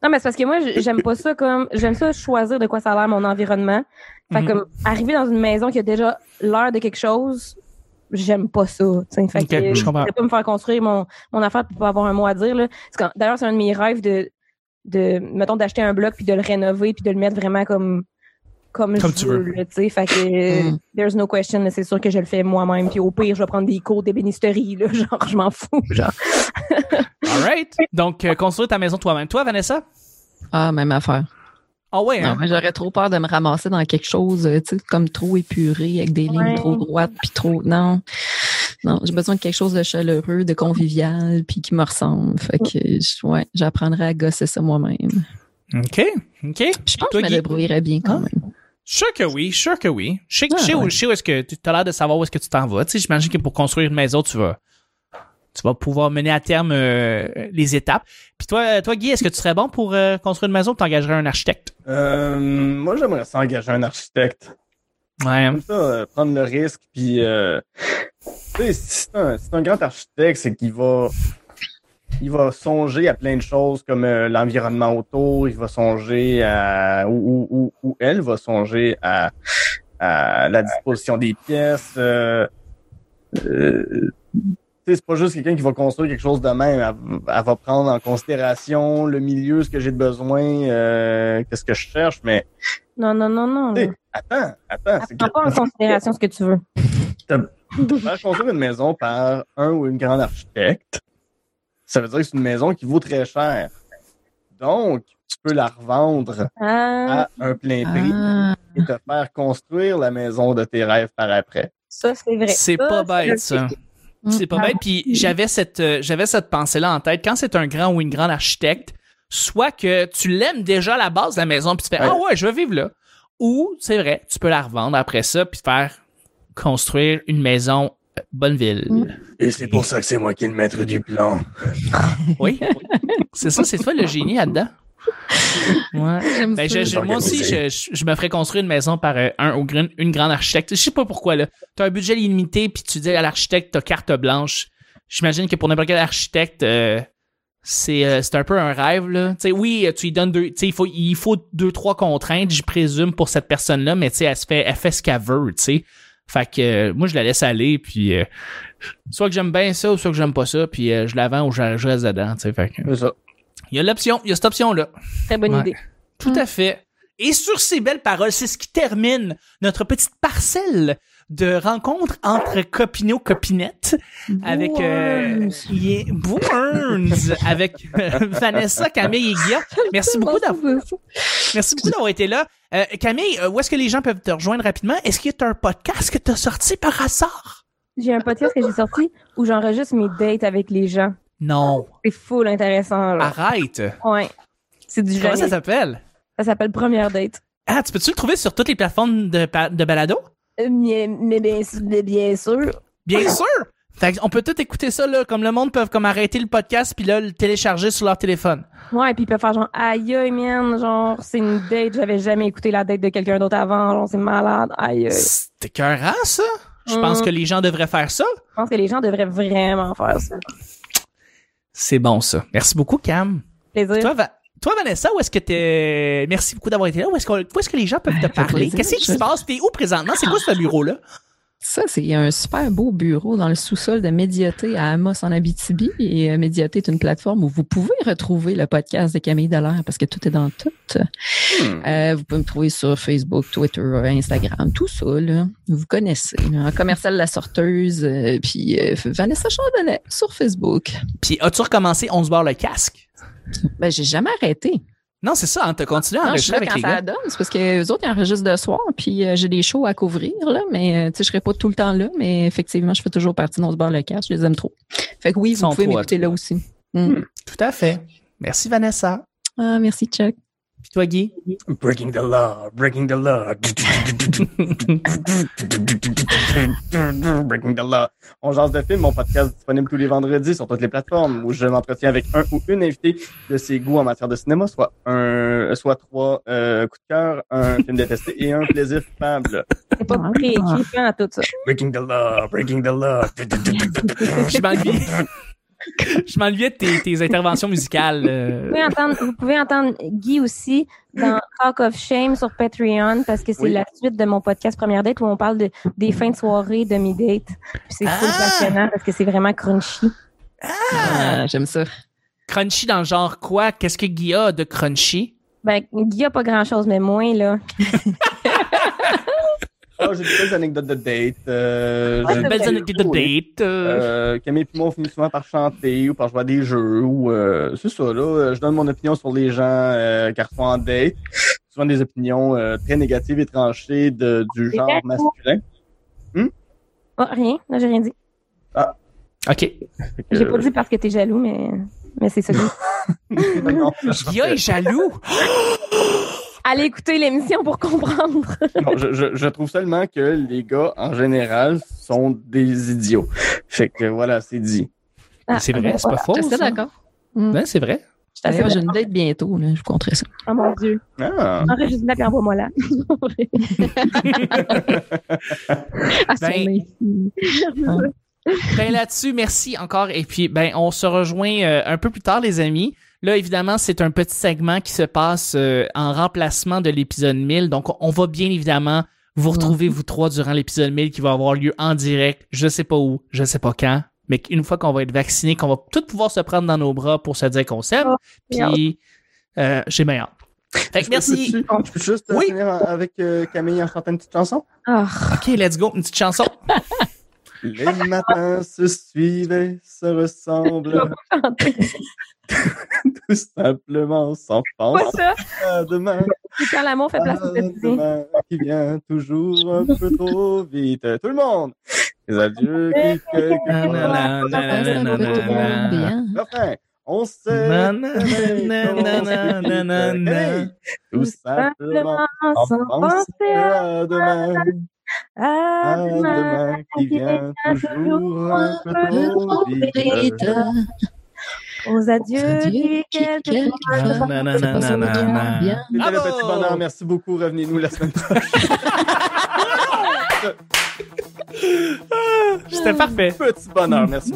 S2: Non, mais c'est parce que moi, j'aime pas ça comme. J'aime ça choisir de quoi ça a l'air mon environnement. Fait
S1: Mhm.
S2: comme arriver dans une maison qui a déjà l'air de quelque chose, j'aime pas ça. t'sais. Fait que
S1: je comprends.
S2: voudrais pas me faire construire mon, mon affaire pour pas avoir un mot à dire. Là. C'est quand- D'ailleurs, c'est un de mes rêves de, de mettons, d'acheter un bloc puis de le rénover puis de le mettre vraiment comme comme,
S1: Comme
S2: je
S1: tu
S2: veux. là, t'sais. fait que
S4: Mm.
S2: there's no question. C'est sûr que je le fais moi-même. Puis au pire, je vais prendre des cours d'ébénisterie. Là, [LAUGHS] genre, je m'en fous. Genre. [LAUGHS]
S1: All right. Donc, euh, construire ta maison toi-même. Toi, Vanessa?
S4: Ah, même affaire.
S1: Ah ouais,
S4: Non,
S1: hein?
S4: moi, j'aurais trop peur de me ramasser dans quelque chose, euh, tu sais, comme trop épuré, avec des lignes trop droites, puis trop. Non. Non, j'ai besoin de quelque chose de chaleureux, de convivial, puis qui me ressemble. Fait que, ouais, j'apprendrai à gosser ça moi-même.
S1: OK. OK.
S4: Puis je pense
S1: Toi,
S4: que je me débrouillerais bien quand
S1: Ah.
S4: même.
S1: Sûr que oui, sûr que oui. Je sais, que-
S4: Ah,
S1: je sais où, je sais où est-ce que tu as l'air de savoir où est-ce que tu t'en vas. Tu sais, j'imagine que pour construire une maison, tu vas, tu vas pouvoir mener à terme euh, les étapes. Puis toi, toi, Guy, est-ce que tu serais bon pour euh, construire une maison ou t'engagerais un architecte?
S3: Euh, moi, j'aimerais ça engager un architecte.
S1: Ouais.
S3: Comme ça, euh, prendre le risque, puis... C'est un, un grand architecte, c'est qu'il va... Il va songer à plein de choses comme euh, l'environnement autour, il va songer à... Ou, ou, ou, ou elle va songer à, à la disposition des pièces. Euh, euh, c'est pas juste quelqu'un qui va construire quelque chose de même. Elle, elle va prendre en considération le milieu, ce que j'ai de besoin, euh, qu'est-ce que je cherche, mais
S2: Non, non, non, non.
S3: attends, attends, c'est
S2: Prends pas en considération ce que tu veux. [LAUGHS]
S3: faire construire une maison par un ou une grande architecte, ça veut dire que c'est une maison qui vaut très cher. Donc, tu peux la revendre
S2: Ah,
S3: à un plein prix
S4: Ah,
S3: et te faire construire la maison de tes rêves par après.
S2: ça, c'est vrai.
S1: C'est pas bête, ça. C'est pas bête. Puis j'avais cette, euh, j'avais cette pensée-là en tête. Quand c'est un grand ou une grande architecte, soit que tu l'aimes déjà à la base de la maison, puis tu fais
S3: Ouais.
S1: ah ouais, je veux vivre là. Ou c'est vrai, tu peux la revendre après ça, puis te faire construire une maison euh, Bonneville.
S4: Mm.
S3: Et c'est pour ça que c'est moi qui est le maître du plan.
S1: Oui. c'est ça, c'est toi le génie là-dedans. Ouais. Ben,
S4: ça.
S1: je- je- moi aussi, je, je- je me ferais construire une maison par euh, un ou une grande architecte. Je sais pas pourquoi, là. T'as un budget limité, puis tu dis à l'architecte, t'as carte blanche. J'imagine que pour n'importe quel architecte, euh, c'est euh, c'est un peu un rêve, là. Tu sais, oui, tu lui donnes deux, tu sais, il faut, il faut deux, trois contraintes, je présume, pour cette personne-là, mais tu sais, elle se fait, elle fait ce qu'elle veut, tu sais. Fait que, euh, moi, je la laisse aller, puis euh, soit que j'aime bien ça, ou soit que j'aime pas ça, puis euh, je la vends ou je, je reste dedans, tu sais. Fait que,
S3: C'est ça.
S1: il y a l'option, il y a cette option-là.
S2: Très bonne
S1: Ouais.
S2: idée.
S1: Tout à fait. Et sur ces belles paroles, c'est ce qui termine notre petite parcelle de rencontre entre copineaux copinettes avec euh, yeah, Bourns, avec euh, Vanessa, Camille et Guillaume. Merci beaucoup d'avoir [LAUGHS] merci beaucoup d'avoir été là. Euh, Camille, euh, où est-ce que les gens peuvent te rejoindre rapidement? Est-ce qu'il y a un podcast que tu as sorti par hasard?
S2: J'ai un podcast que j'ai sorti où j'enregistre mes dates avec les gens.
S1: Non.
S2: C'est full intéressant, là.
S1: Arrête.
S2: Ouais. C'est du
S1: Comment ça s'appelle?
S2: Ça s'appelle Première Date.
S1: Ah, tu peux-tu le trouver sur toutes les plateformes de, de balado?
S2: Euh, Mais, mais bien, mais bien sûr.
S1: Bien sûr! Fait on peut tout écouter ça, là, comme le monde peut comme arrêter le podcast puis là, le télécharger sur leur téléphone.
S2: Ouais, puis il peut faire genre, aïe, aïe, man, genre, c'est une date, j'avais jamais écouté la date de quelqu'un d'autre avant, genre, c'est malade, aïe, aïe.
S1: C'était écœurant, ça! Je pense
S2: Mm.
S1: que les gens devraient faire ça.
S2: Je pense que les gens devraient vraiment faire ça.
S1: C'est bon, ça. Merci beaucoup, Cam.
S2: Plaisir.
S1: Toi, Va- toi, Vanessa, où est-ce que t'es... Merci beaucoup d'avoir été là. Où est-ce, qu'on- où est-ce que les gens peuvent te parler? Qu'est-ce qui se passe? T'es où présentement? C'est quoi ce bureau-là?
S4: Ça, c'est un super beau bureau dans le sous-sol de Médiaté à Amos en Abitibi. Et euh, Médiaté est une plateforme où vous pouvez retrouver le podcast de Camille Dallaire parce que tout est dans tout.
S3: Hmm.
S4: Euh, vous pouvez me trouver sur Facebook, Twitter, Instagram, tout ça. Là. Vous connaissez. Là. En commercial La Sorteuse, euh, puis euh, Vanessa Chardonnay sur Facebook.
S1: Puis as-tu recommencé On se barre le casque?
S4: Ben, j'ai jamais arrêté.
S1: Non, c'est ça, hein, t'as continué à
S4: Non, je suis
S1: enregistrer
S4: là
S1: avec
S4: quand
S1: les
S4: ça
S1: gars.
S4: donne. C'est parce que les autres, ils enregistrent de soir, puis euh, j'ai des shows à couvrir, là, mais euh, tu sais, je serai pas tout le temps là, mais effectivement, je fais toujours partie de nos bars le cash, je les aime trop. Fait que oui,
S1: Ils sont
S4: vous pouvez m'écouter là aussi. Mm.
S1: Tout à fait. Merci, Vanessa.
S4: Ah, merci, Chuck.
S1: Puis toi, Guy?
S3: Breaking the law, breaking the law. breaking the law. On jase de film, mon podcast disponible tous les vendredis sur toutes les plateformes où je m'entretiens avec un ou une invitée de ses goûts en matière de cinéma, soit un, soit trois euh, coups de cœur, un film détesté et un plaisir coupable.
S2: C'est pas préécrit à tout ça.
S3: Breaking the law, breaking the law. [LAUGHS]
S1: Je m'ennuyais. Je m'ennuyais de tes, tes interventions musicales. euh.
S2: Vous pouvez entendre, vous pouvez entendre Guy aussi dans Talk of Shame sur Patreon parce que c'est
S3: Oui.
S2: la suite de mon podcast Première Date où on parle de, des fins de soirée de mes dates. Puis C'est
S1: Ah!
S2: passionnant parce que c'est vraiment crunchy.
S4: Ah, J'aime ça.
S1: Crunchy dans le genre quoi? Qu'est-ce que Guy a de crunchy?
S2: Ben, Guy a pas grand chose, mais moi, là. [LAUGHS]
S3: Oh, j'ai des belles anecdotes de date. Euh, j'ai-
S2: c'est
S1: Belles anecdotes de date. euh.
S3: Euh, Camille et moi, on finit souvent par chanter ou par jouer à des jeux ou euh, c'est ça là. euh, Je donne mon opinion sur les gens euh, qui en date. Souvent des opinions euh, très négatives et tranchées de, du genre masculin.
S2: Oh, rien. Là, j'ai rien dit.
S1: OK.
S3: Fait que,
S2: J'ai pas dit parce que t'es jaloux, mais, mais c'est ça. [LAUGHS] [LAUGHS]
S3: non, je-
S1: Guy est jaloux. [LAUGHS]
S2: Allez écouter l'émission pour comprendre. [LAUGHS]
S3: non, je, je, je trouve seulement que les gars en général sont des idiots. Fait que voilà, c'est dit.
S2: Ah,
S1: C'est vrai, c'est pas faux.
S4: Je suis
S1: ça.
S4: d'accord. Mm.
S1: Ben, c'est vrai.
S2: Je
S4: D'ailleurs, j'ai une date bientôt, là, je vous compterai ça.
S2: Oh mon Dieu.
S3: Ah.
S2: Enregistre-la puis envoie-moi là. [LAUGHS] [LAUGHS]
S4: Ah,
S1: Ben. Ben là-dessus, merci encore. Et puis, ben, on se rejoint euh, un peu plus tard, les amis. Là, évidemment, c'est un petit segment qui se passe euh, en remplacement de l'épisode 1000. Donc, on va bien évidemment vous retrouver, vous trois, durant l'épisode 1000 qui va avoir lieu en direct. Je sais pas où, je sais pas quand. Mais une fois qu'on va être vacciné, qu'on va tous pouvoir se prendre dans nos bras pour se dire qu'on s'aime.
S2: Oh,
S1: Puis, euh, j'ai hâte. Fait que merci.
S3: Je peux- je peux juste euh,
S1: Oui.
S3: finir avec euh, Camille en chantant une petite chanson.
S2: Ah,
S1: OK, let's go. Une petite chanson. [LAUGHS]
S3: Les matins se suivent et se ressemblent. [LAUGHS] Tout simplement sans penser à demain.
S2: C'est quand l'amour fait place
S3: à demain qui vient toujours un peu trop vite. Tout le monde! Les adieux qui on sait... Tout simplement sans penser à demain.
S2: À
S3: À
S2: demain.
S3: demain qui vient toujours un peu trop vite.
S2: Aux adieux
S1: Bravo!
S3: petit bonheur. Merci beaucoup. Revenez-nous la semaine prochaine. [LAUGHS]
S1: C'était parfait.
S3: petit bonheur. Merci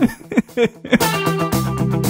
S3: [LAUGHS]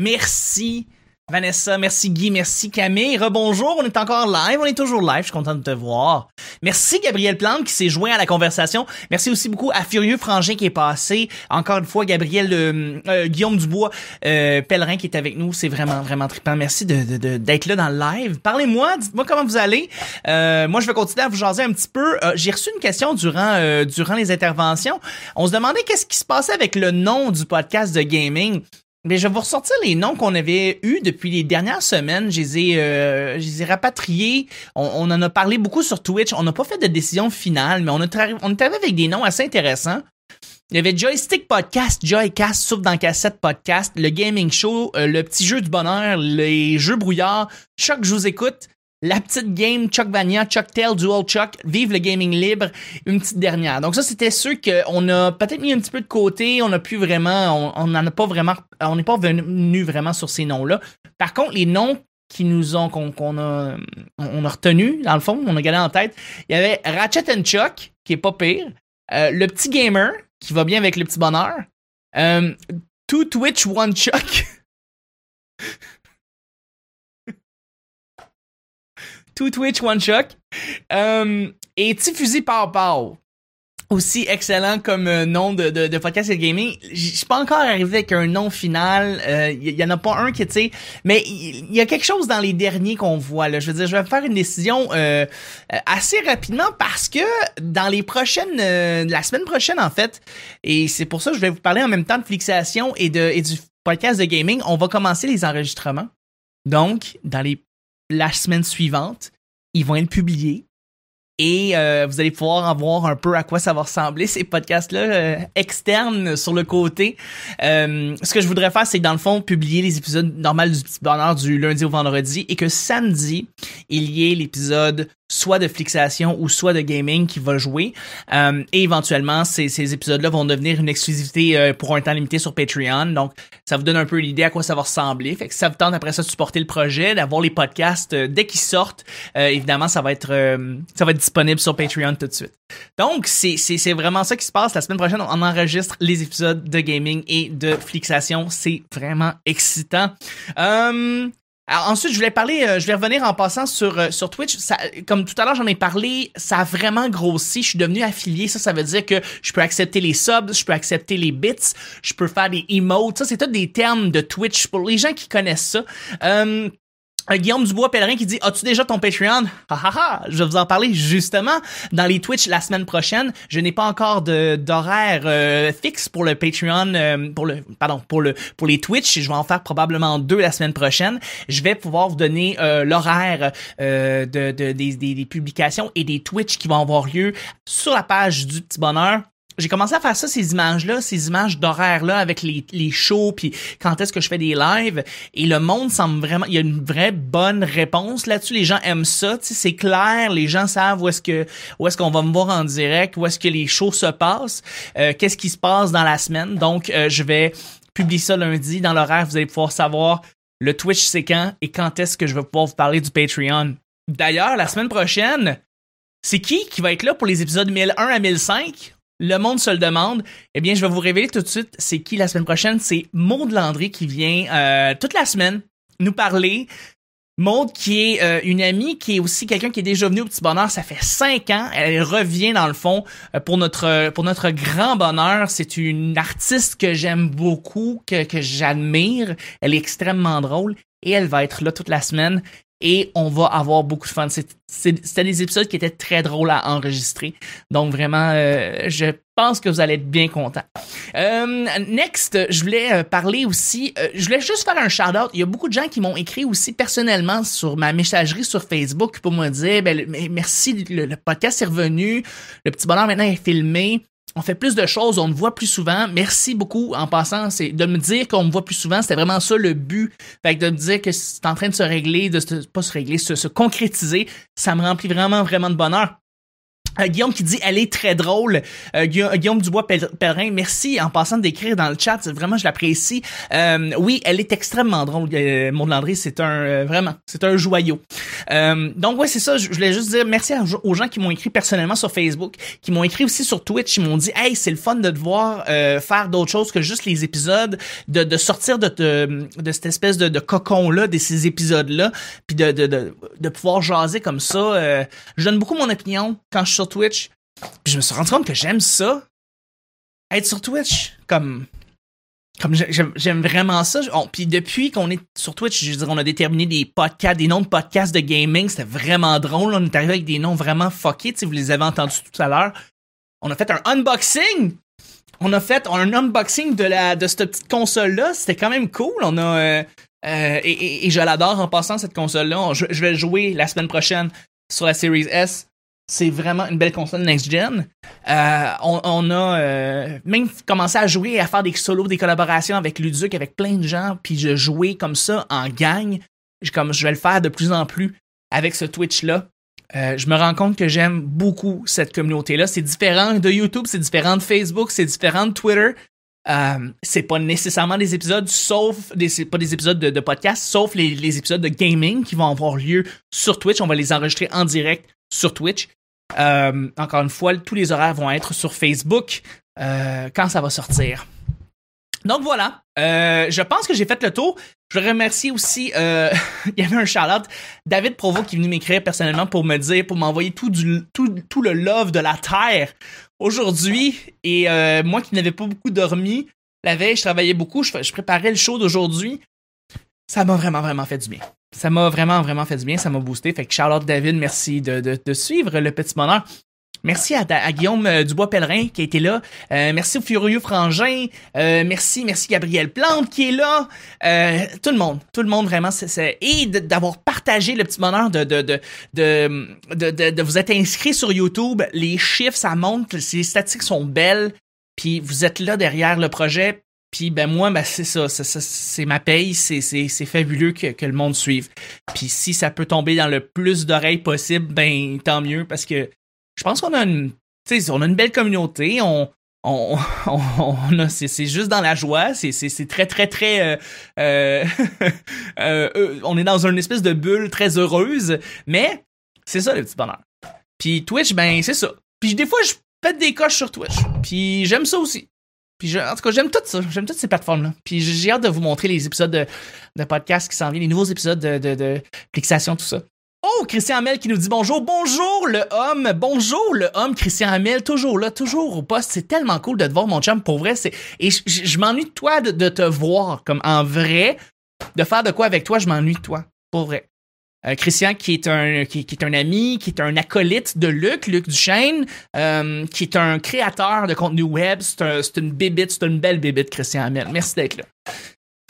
S1: Merci Vanessa, merci Guy, merci Camille. Rebonjour, on est encore live, on est toujours live, je suis content de te voir. Merci Gabriel Plante qui s'est joint à la conversation. Merci aussi beaucoup à Furieux Frangin qui est passé. Encore une fois, Gabriel euh, euh, Guillaume Dubois, euh, pèlerin qui est avec nous, c'est vraiment vraiment trippant. Merci de de- de- d'être là dans le live. Parlez-moi, dites-moi comment vous allez. Euh, moi, je vais continuer à vous jaser un petit peu. Euh, J'ai reçu une question durant durant les interventions. On se demandait qu'est-ce qui se passait avec le nom du podcast de gaming. Mais je vais vous ressortir les noms qu'on avait eus depuis les dernières semaines. Je les ai, euh, je rapatriés. On, en a parlé beaucoup sur Twitch. On n'a pas fait de décision finale, mais on, est arrivé avec des noms assez intéressants. Il y avait Joystick Podcast, Joycast, Souffle dans Cassette Podcast, le Gaming Show, euh, le Petit Jeu du Bonheur, les Jeux Brouillard, Choc, je vous écoute, la petite game, Chuck Vania, Chuck Tail, Dual Chuck, Vive le gaming libre, une petite dernière. Donc ça, c'était ceux qu'on a peut-être mis un petit peu de côté, on n'a plus vraiment, on n'en a pas vraiment, on n'est pas venu vraiment sur ces noms-là. Par contre, les noms qui nous ont, qu'on a, on a retenu, dans le fond, on a gardé en tête, il y avait Ratchet and Chuck, qui est pas pire, euh, le petit gamer, qui va bien avec le petit bonheur, euh, Two Twitch, One Chuck, [LAUGHS] Two Twitch, One Chuck. Euh, et Tifusi Pow Pow. Aussi excellent comme euh, nom de, de, de podcast et de gaming. Je suis pas encore arrivé avec un nom final. Il euh, y, en a pas un qui, tu sais, mais il y, a quelque chose dans les derniers qu'on voit. Là. Je veux dire, je vais faire une décision euh, assez rapidement parce que dans les prochaines, la semaine prochaine en fait, et c'est pour ça que je vais vous parler en même temps de fixation et de et du podcast de gaming. On va commencer les enregistrements. Donc, dans les la semaine suivante, ils vont être publiés. Et euh, vous allez pouvoir en voir un peu à quoi ça va ressembler, ces podcasts-là euh, externes sur le côté. Euh, ce que je voudrais faire, c'est dans le fond, publier les épisodes normaux du Petit Bonheur du lundi au vendredi et que samedi, il y ait l'épisode soit de fixation ou soit de gaming qui va jouer. Euh, et éventuellement, ces, ces épisodes-là vont devenir une exclusivité euh, pour un temps limité sur Patreon. Donc, ça vous donne un peu l'idée à quoi ça va ressembler. Fait que ça vous tente après ça de supporter le projet, d'avoir les podcasts euh, dès qu'ils sortent, évidemment, ça va être ça va être disponible sur Patreon tout de suite. Donc, c'est, c'est, c'est vraiment ça qui se passe. La semaine prochaine, on enregistre les épisodes de gaming et de fixation. C'est vraiment excitant. Alors, ensuite, je voulais parler, euh, je vais revenir en passant sur, euh, sur Twitch. Ça, comme tout à l'heure, j'en ai parlé, ça a vraiment grossi. Je suis devenu affilié. Ça, ça veut dire que je peux accepter les subs, je peux accepter les bits, je peux faire des emotes. Ça, c'est tout des termes de Twitch pour les gens qui connaissent ça. Euh, euh, Guillaume Dubois-Pellerin qui dit As-tu déjà ton Patreon? Ha, ha, ha, Je vais vous en parler justement dans les Twitch la semaine prochaine. Je n'ai pas encore d'horaire euh, fixe pour le Patreon, euh, pour le pardon pour le pour les Twitch. Je vais en faire probablement deux la semaine prochaine. Je vais pouvoir vous donner l'horaire de, de des, des, des, publications et des Twitch qui vont avoir lieu sur la page du Petit Bonheur j'ai commencé à faire ça, ces images-là, ces images d'horaire-là avec les, les shows, puis quand est-ce que je fais des lives. Et le monde semble vraiment, il y a une vraie bonne réponse là-dessus. Les gens aiment ça, c'est clair. Les gens savent où est-ce que où est-ce qu'on va me voir en direct, où est-ce que les shows se passent, euh, qu'est-ce qui se passe dans la semaine. Donc, euh, je vais publier ça lundi dans l'horaire. Vous allez pouvoir savoir le Twitch c'est quand et quand est-ce que je vais pouvoir vous parler du Patreon. D'ailleurs, la semaine prochaine, c'est qui qui va être là pour les épisodes 1001 à 1005? Le monde se le demande. Eh bien, je vais vous révéler tout de suite c'est qui la semaine prochaine. C'est Maud Landry qui vient euh, toute la semaine nous parler. Maud qui est euh, une amie, qui est aussi quelqu'un qui est déjà venu au Petit Bonheur, ça fait cinq ans. Elle revient dans le fond euh, pour notre pour notre grand bonheur. C'est une artiste que j'aime beaucoup, que, que j'admire. Elle est extrêmement drôle et elle va être là toute la semaine et on va avoir beaucoup de fun. C'était des épisodes qui étaient très drôles à enregistrer. Donc vraiment, euh, je pense que vous allez être bien contents. Euh, next, je voulais euh, parler aussi, je voulais juste faire un shout-out. Il y a beaucoup de gens qui m'ont écrit aussi personnellement sur ma messagerie sur Facebook pour me dire, ben, merci, le, le podcast est revenu, le petit bonheur maintenant est filmé on fait plus de choses, on me voit plus souvent. Merci beaucoup en passant. C'est de me dire qu'on me voit plus souvent, c'était vraiment ça le but. Fait que de me dire que c'est en train de se régler, de se, pas se régler, se, se concrétiser, ça me remplit vraiment, vraiment de bonheur. Euh, Guillaume qui dit elle est très drôle. Euh, Guillaume Dubois Pellerin, merci en passant d'écrire dans le chat, vraiment je l'apprécie. Euh, oui, elle est extrêmement drôle. Euh, Maud Landry, c'est un vraiment, c'est un joyau. donc ouais, c'est ça. Je voulais juste dire merci aux gens qui m'ont écrit personnellement sur Facebook, qui m'ont écrit aussi sur Twitch, ils m'ont dit hey c'est le fun de te voir faire d'autres choses que juste les épisodes, de, sortir de, cette espèce de, de cocon là, de ces épisodes là, puis de, de, de, pouvoir jaser comme ça. je donne beaucoup mon opinion quand sur Twitch. Puis je me suis rendu compte que j'aime ça. Être sur Twitch. Comme. Comme j'aime vraiment ça. puis depuis qu'on est sur Twitch, je veux dire, on a déterminé des podcasts, des noms de podcasts de gaming. C'était vraiment drôle. On est arrivé avec des noms vraiment fuckés. Vous les avez entendus tout à l'heure. On a fait un unboxing. On a fait un unboxing de la de cette petite console là. C'était quand même cool. On a euh, euh, et, et, je l'adore en passant cette console là. Je, je vais jouer la semaine prochaine sur la Series S c'est vraiment une belle console next-gen. Euh, on, on, a euh, même commencé à jouer et à faire des solos, des collaborations avec Luduc, avec plein de gens, puis je jouais comme ça en gang. Comme je vais le faire de plus en plus avec ce Twitch-là. Euh, je me rends compte que j'aime beaucoup cette communauté-là. C'est différent de YouTube, c'est différent de Facebook, c'est différent de Twitter. C'est pas nécessairement des épisodes, sauf des, pas des épisodes de, podcast, sauf les, épisodes de gaming qui vont avoir lieu sur Twitch. On va les enregistrer en direct sur Twitch. Euh, encore une fois, tous les horaires vont être sur Facebook euh, quand ça va sortir. Donc voilà, euh, je pense que j'ai fait le tour. Je remercie aussi, [LAUGHS] il y avait un Charlotte, David Provo qui est venu m'écrire personnellement pour me dire, pour m'envoyer tout, tout, tout le love de la terre aujourd'hui. Et moi qui n'avais pas beaucoup dormi, la veille, je travaillais beaucoup, je, je préparais le show d'aujourd'hui. Ça m'a vraiment, vraiment fait du bien. Ça m'a vraiment, vraiment fait du bien, ça m'a boosté. Fait que Charlotte David, merci de, de, suivre le petit bonheur. Merci à, Guillaume euh, Dubois-Pellerin qui a été là. Euh, merci au Furieux Frangin. Euh, merci, merci Gabriel Plante qui est là. tout le monde, tout le monde vraiment. Et d'avoir partagé le petit bonheur de, de, de, de vous être inscrit sur YouTube. Les chiffres, ça monte. Les statistiques sont belles. Puis vous êtes là derrière le projet. Puis ben moi, ben c'est ça, c'est ma paye, c'est fabuleux que, que le monde suive. Puis si ça peut tomber dans le plus d'oreilles possible, ben tant mieux parce que je pense qu'on a une, on a une belle communauté. On, on, [LAUGHS] on, a, c'est, juste dans la joie. C'est, c'est, très, très, très. Euh, [LAUGHS] euh, euh, on est dans une espèce de bulle très heureuse. Mais c'est ça le petit bonheur. Puis Twitch, ben c'est ça. Puis des fois, je pète des coches sur Twitch. Puis j'aime ça aussi. Puis en tout cas, j'aime tout ça. J'aime toutes ces plateformes-là. Puis j'ai hâte de vous montrer les épisodes de, de podcast qui s'en viennent, les nouveaux épisodes de, de, de fixation, tout ça. Oh, Christian Hamel qui nous dit bonjour. Bonjour le homme. Bonjour le homme Christian Hamel. Toujours là, toujours au poste. C'est tellement cool de te voir, mon chum. Pour vrai, c'est. Et je, m'ennuie de toi de, te voir. Comme en vrai, de faire de quoi avec toi, je m'ennuie de toi. Pour vrai. Euh, Christian, qui est un qui, est un ami, qui est un acolyte de Luc, Luc Duchesne, euh, qui est un créateur de contenu web. C'est une bébite, c'est une belle bébite, Christian Hamel. Merci d'être là.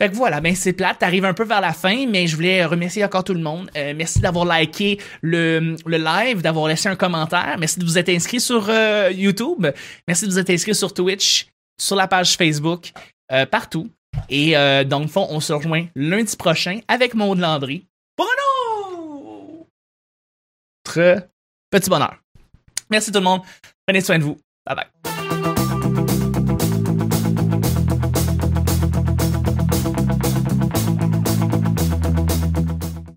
S1: Fait que voilà, ben c'est plate, t'arrives un peu vers la fin, mais je voulais remercier encore tout le monde. Euh, merci d'avoir liké le, le live, d'avoir laissé un commentaire. Merci de vous être inscrit sur YouTube. Merci de vous être inscrit sur Twitch, sur la page Facebook, partout. Et dans le fond, on se rejoint lundi prochain avec Maud Landry pour un autre petit bonheur. Merci tout le monde. Prenez soin de vous. Bye bye.